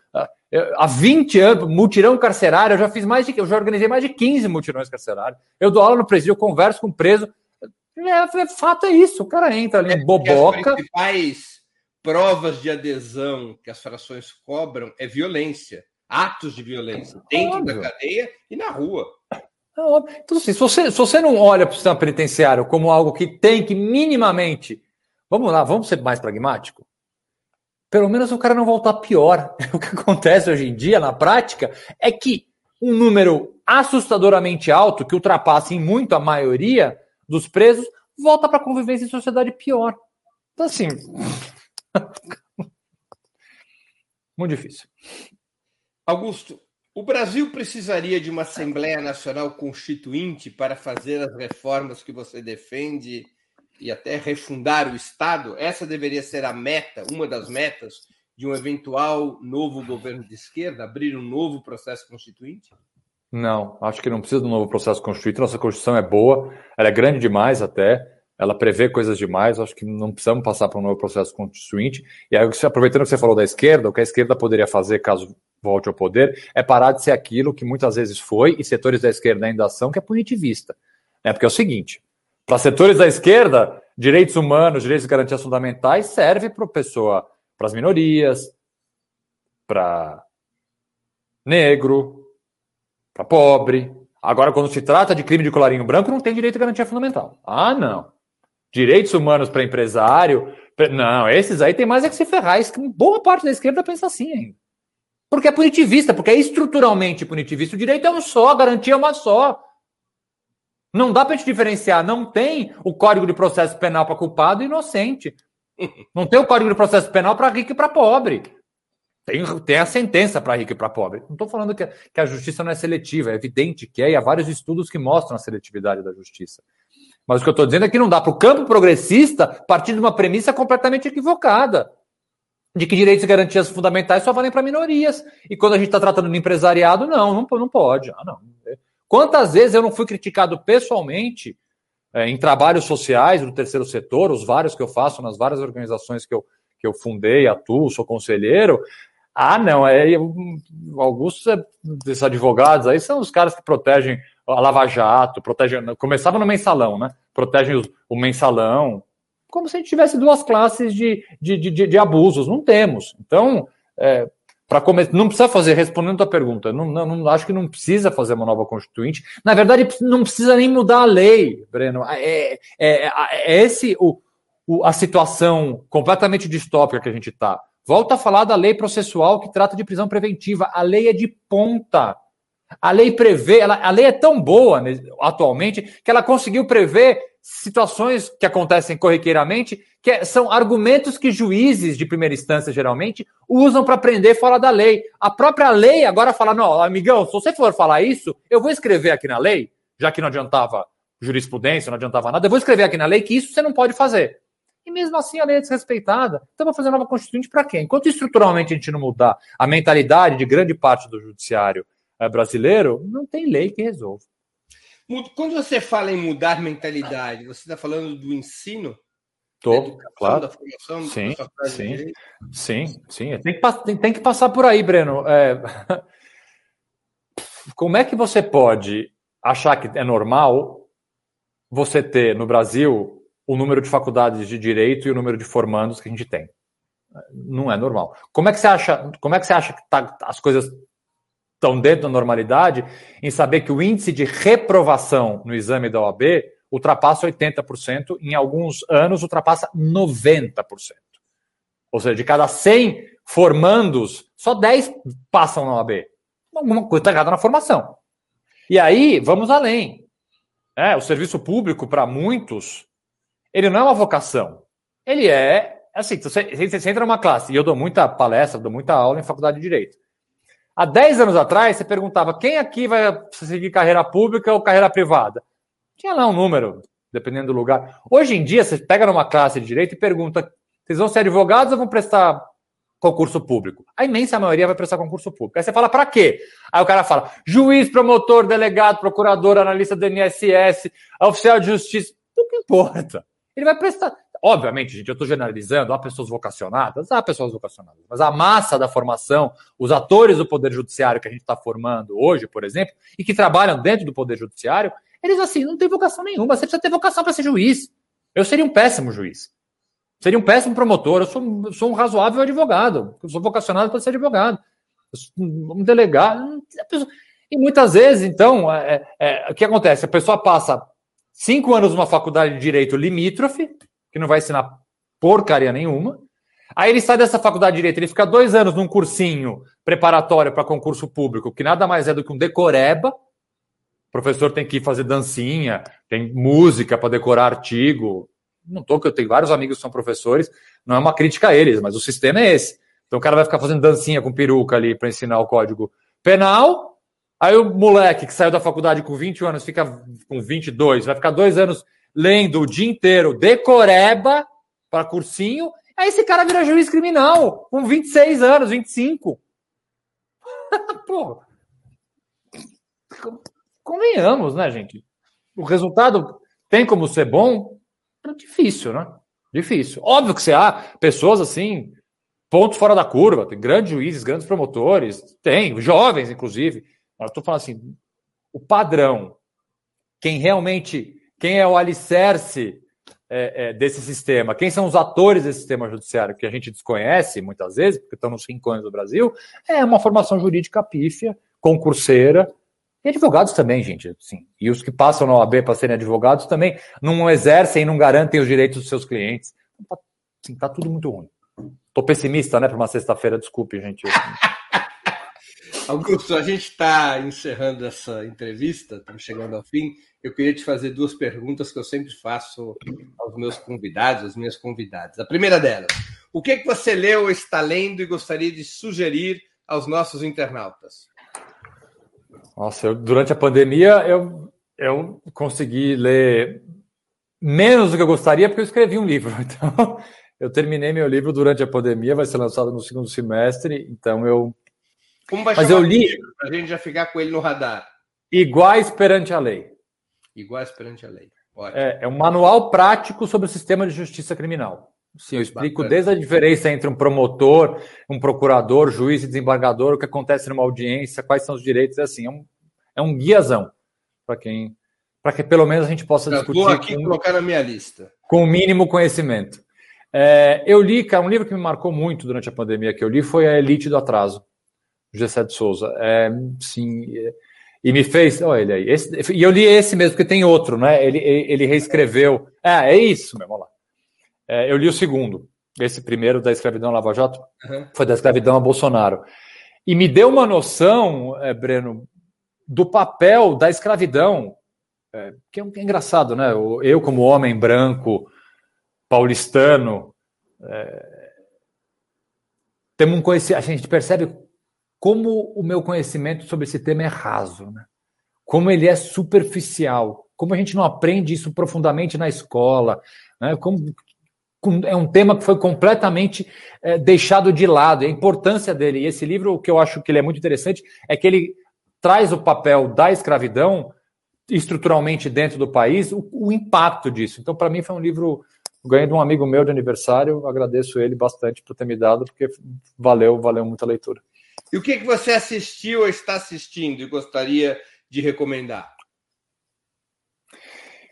eu, há 20 anos, mutirão carcerário, eu já fiz mais de, eu já organizei mais de 15 mutirões carcerários. Eu dou aula no presídio, eu converso com preso. É, é, fato é isso, o cara entra ali, é boboca. As principais provas de adesão que as frações cobram é violência atos de violência dentro Óbvio. da cadeia e na rua. Então, assim, se você, se você não olha para o sistema penitenciário como algo que tem que minimamente. Vamos lá, vamos ser mais pragmático? Pelo menos o cara não voltar pior. [laughs] O que acontece hoje em dia, na prática, é que um número assustadoramente alto, que ultrapassa em muito a maioria dos presos, volta para a convivência em sociedade pior. Então, assim. [laughs] muito difícil. Augusto, o Brasil precisaria de uma Assembleia Nacional Constituinte para fazer as reformas que você defende e até refundar o Estado? Essa deveria ser a meta, uma das metas de um eventual novo governo de esquerda, abrir um novo processo constituinte? Não, acho que não precisa de um novo processo constituinte. Nossa Constituição é boa, ela é grande demais até, ela prevê coisas demais. Acho que não precisamos passar para um novo processo constituinte. E aí, aproveitando que você falou da esquerda, o que a esquerda poderia fazer caso volte ao poder, é parar de ser aquilo que muitas vezes foi, e setores da esquerda ainda são, que é punitivista. É porque é o seguinte: para setores da esquerda, direitos humanos, direitos e garantias fundamentais serve para pessoa, para as minorias, para negro, para pobre. Agora, quando se trata de crime de colarinho branco, não tem direito e garantia fundamental. Ah, não. Direitos humanos para empresário. Não, esses aí tem mais é que se ferrar. Boa parte da esquerda pensa assim ainda. Porque é punitivista, porque é estruturalmente punitivista. O direito é um só, a garantia é uma só. Não dá para gente diferenciar. Não tem o Código de Processo Penal para culpado e inocente. Não tem o Código de Processo Penal para rico e para pobre. Tem, tem a sentença para rico e para pobre. Não estou falando que, que a justiça não é seletiva, é evidente que é, e há vários estudos que mostram a seletividade da justiça. Mas o que eu estou dizendo é que não dá para o campo progressista partir de uma premissa completamente equivocada de que direitos e garantias fundamentais só valem para minorias. E quando a gente está tratando de empresariado, não, não, não pode. Ah, não. Quantas vezes eu não fui criticado pessoalmente é, em trabalhos sociais do terceiro setor, os vários que eu faço nas várias organizações que eu, que eu fundei, atuo, sou conselheiro. Ah, não, é, alguns desses advogados aí são os caras que protegem a Lava Jato, protegem. Começava no mensalão, né? Protegem o mensalão, como se a gente tivesse duas classes de, de, de, de abusos. Não temos. Então, é, para começar, não precisa fazer, respondendo a tua pergunta, não, não, não, acho que não precisa fazer uma nova constituinte. Na verdade, não precisa nem mudar a lei, Breno. É, é, é, esse o, o, a situação completamente distópica que a gente está. Volta a falar da lei processual que trata de prisão preventiva. A lei é de ponta. A lei prevê, ela, a lei é tão boa né, atualmente que ela conseguiu prever situações que acontecem corriqueiramente, que é, são argumentos que juízes de primeira instância, geralmente, usam para prender fora da lei. A própria lei agora fala: não, amigão, se você for falar isso, eu vou escrever aqui na lei, já que não adiantava jurisprudência, não adiantava nada, eu vou escrever aqui na lei que isso você não pode fazer. E mesmo assim a lei é desrespeitada. Então, vou fazer nova constituinte para quê? Enquanto estruturalmente a gente não mudar a mentalidade de grande parte do judiciário eh, brasileiro, não tem lei que resolva. Quando você fala em mudar mentalidade, você está falando do ensino? Tô, claro. Da formação, sim, sim, sim, sim. Tem que, tem, tem que passar por aí, Breno. É... [laughs] Como é que você pode achar que é normal você ter no Brasil o número de faculdades de direito e o número de formandos que a gente tem? Não é normal. Como é que você acha? Como é que você acha que tá, as coisas estão dentro da normalidade em saber que o índice de reprovação no exame da OAB ultrapassa 80%, em alguns anos ultrapassa 90%. Ou seja, de cada 100 formandos, só 10 passam na OAB. Alguma coisa está errada na formação. E aí, vamos além. É, o serviço público, para muitos, ele não é uma vocação. Ele é, assim, você, você entra numa classe, e eu dou muita palestra, dou muita aula em faculdade de Direito. Há 10 anos atrás, você perguntava quem aqui vai seguir carreira pública ou carreira privada? Tinha lá um número, dependendo do lugar. Hoje em dia, você pega numa classe de direito e pergunta: vocês vão ser advogados ou vão prestar concurso público? A imensa maioria vai prestar concurso público. Aí você fala: para quê? Aí o cara fala: juiz, promotor, delegado, procurador, analista do INSS, oficial de justiça. O que importa? Ele vai prestar. Obviamente, gente, eu estou generalizando, há pessoas vocacionadas, há pessoas vocacionadas, mas a massa da formação, os atores do Poder Judiciário que a gente está formando hoje, por exemplo, e que trabalham dentro do Poder Judiciário, eles assim, não têm vocação nenhuma. Você precisa ter vocação para ser juiz. Eu seria um péssimo juiz. Seria um péssimo promotor. Eu sou, sou um razoável advogado. Eu sou vocacionado para ser advogado. Um delegado. E muitas vezes, então, é, é, o que acontece? A pessoa passa cinco anos numa faculdade de direito limítrofe, que não vai ensinar porcaria nenhuma. Aí ele sai dessa faculdade de direito, ele fica dois anos num cursinho preparatório para concurso público, que nada mais é do que um decoreba. O professor tem que ir fazer dancinha, tem música para decorar artigo. Não estou que eu tenho vários amigos que são professores, não é uma crítica a eles, mas o sistema é esse. Então o cara vai ficar fazendo dancinha com peruca ali para ensinar o código penal. Aí o moleque que saiu da faculdade com 20 anos fica com 22, vai ficar dois anos lendo o dia inteiro decoreba para cursinho, aí esse cara vira juiz criminal com 26 anos, 25. [laughs] Pô. Convenhamos, né, gente? O resultado tem como ser bom? É difícil, né? Difícil. Óbvio que você há pessoas assim, pontos fora da curva, tem grandes juízes, grandes promotores, tem, jovens, inclusive. Eu estou falando assim, o padrão, quem realmente quem é o alicerce é, é, desse sistema, quem são os atores desse sistema judiciário que a gente desconhece muitas vezes, porque estão nos rincões do Brasil, é uma formação jurídica pífia, concurseira, e advogados também, gente. Sim. E os que passam na OAB para serem advogados também não exercem não garantem os direitos dos seus clientes. Está assim, tá tudo muito ruim. Estou pessimista, né, para uma sexta-feira, desculpe, gente. [laughs] Augusto, a gente está encerrando essa entrevista, estamos chegando ao fim. Eu queria te fazer duas perguntas que eu sempre faço aos meus convidados, às minhas convidadas. A primeira delas, o que, é que você leu, está lendo e gostaria de sugerir aos nossos internautas? Nossa, eu, durante a pandemia eu, eu consegui ler menos do que eu gostaria, porque eu escrevi um livro. [laughs] Então, eu terminei meu livro durante a pandemia, vai ser lançado no segundo semestre, então eu como vai Mas eu li. Para a gente já ficar com ele no radar. Iguais perante a lei. Iguais perante a lei. É, é, um manual prático sobre o sistema de justiça criminal. Sim, eu explico Bacana. desde a diferença entre um promotor, um procurador, juiz e desembargador, o que acontece numa audiência, quais são os direitos, é assim, é um, é um guiazão para quem, para que pelo menos a gente possa eu discutir. Vou aqui com, colocar na minha lista. Com o mínimo conhecimento. É, eu li, cara, um livro que me marcou muito durante a pandemia que eu li foi A Elite do Atraso. José de Souza. É, sim, e me fez. Olha ele aí. Esse, e eu li esse mesmo, porque tem outro, né? Ele, ele reescreveu. É, é isso mesmo, lá. É, eu li o segundo. Esse primeiro da escravidão Lava Jato uhum. foi da escravidão a Bolsonaro. E me deu uma noção, é, Breno, do papel da escravidão é, que é, é engraçado, né? Eu, como homem branco, paulistano, é, temos um conhecimento, a gente percebe como o meu conhecimento sobre esse tema é raso, né? como ele é superficial, como a gente não aprende isso profundamente na escola, né? como, é um tema que foi completamente é, deixado de lado, a importância dele. E esse livro, o que eu acho que ele é muito interessante, é que ele traz o papel da escravidão estruturalmente dentro do país, o, o impacto disso. Então, para mim, foi um livro. Ganhei de um amigo meu de aniversário, agradeço ele bastante por ter me dado, porque valeu, valeu muita leitura. E o que, que você assistiu ou está assistindo e gostaria de recomendar?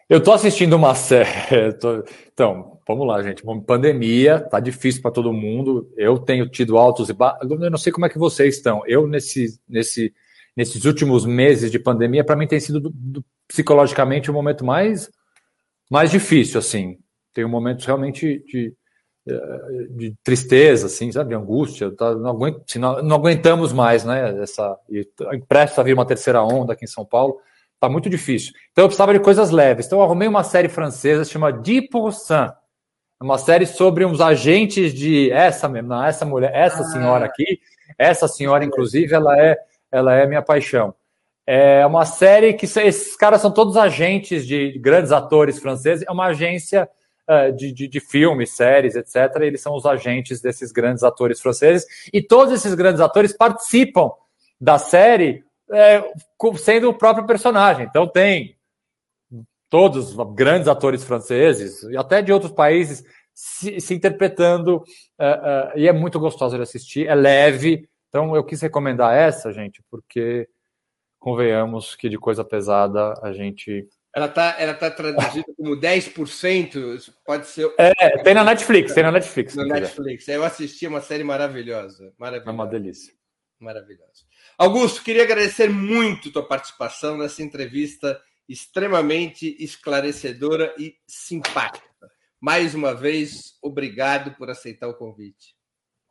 Eu estou assistindo uma série. [laughs] Tô... Então, vamos lá, gente. Pandemia, tá difícil para todo mundo. Eu tenho tido altos e baixos. Eu não sei como é que vocês estão. Eu, nesse, nesse, nesses últimos meses de pandemia, para mim tem sido do, do, psicologicamente o momento mais, mais difícil, assim. Tenho momentos realmente de, de tristeza, assim, sabe, de angústia. Tá, não, aguento, assim, não, não, aguentamos mais, né? Essa, e presta a vir uma terceira onda aqui em São Paulo. Tá muito difícil. Então eu precisava de coisas leves. Então eu arrumei uma série francesa chamada é uma série sobre uns agentes de essa mesmo, não, essa mulher, essa ah. senhora aqui, essa senhora inclusive, ela é, ela é minha paixão. É uma série que esses caras são todos agentes de grandes atores franceses. É uma agência de, de, de, filmes, séries, etc. Eles são os agentes desses grandes atores franceses. E todos esses grandes atores participam da série é, sendo o próprio personagem. Então tem todos os grandes atores franceses e até de outros países se, se interpretando uh, uh, e é muito gostoso de assistir, é leve. Então eu quis recomendar essa, gente, porque convenhamos que de coisa pesada a gente ela está ela tá traduzida como 10%, pode ser. É, tem na Netflix, tem na Netflix. Na Netflix. Eu assisti uma série maravilhosa. maravilhosa. É uma delícia. Maravilhosa. Augusto, queria agradecer muito tua participação nessa entrevista extremamente esclarecedora e simpática. Mais uma vez, obrigado por aceitar o convite.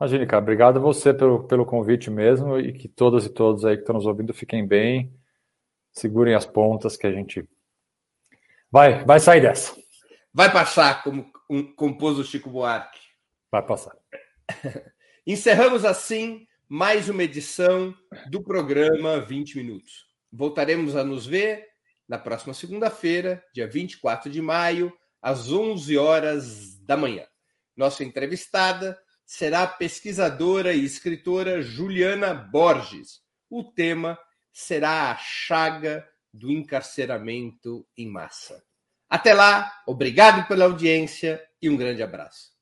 Imagine, cara, obrigado a você pelo, pelo convite mesmo e que todas e todos aí que estão nos ouvindo fiquem bem, segurem as pontas que a gente vai, vai sair dessa. Vai passar, como um, compôs o Chico Buarque. Vai passar. [laughs] Encerramos assim mais uma edição do programa 20 Minutos. Voltaremos a nos ver na próxima segunda-feira, dia 24 de maio, às 11 horas da manhã. Nossa entrevistada será a pesquisadora e escritora Juliana Borges. O tema será a chaga do encarceramento em massa. Até lá, obrigado pela audiência e um grande abraço.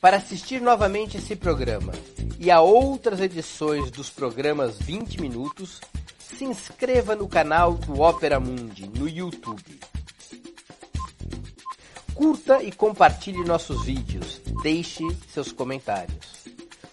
Para assistir novamente esse programa e a outras edições dos programas 20 Minutos, se inscreva no canal do Opera Mundi no YouTube. Curta e compartilhe nossos vídeos. Deixe seus comentários.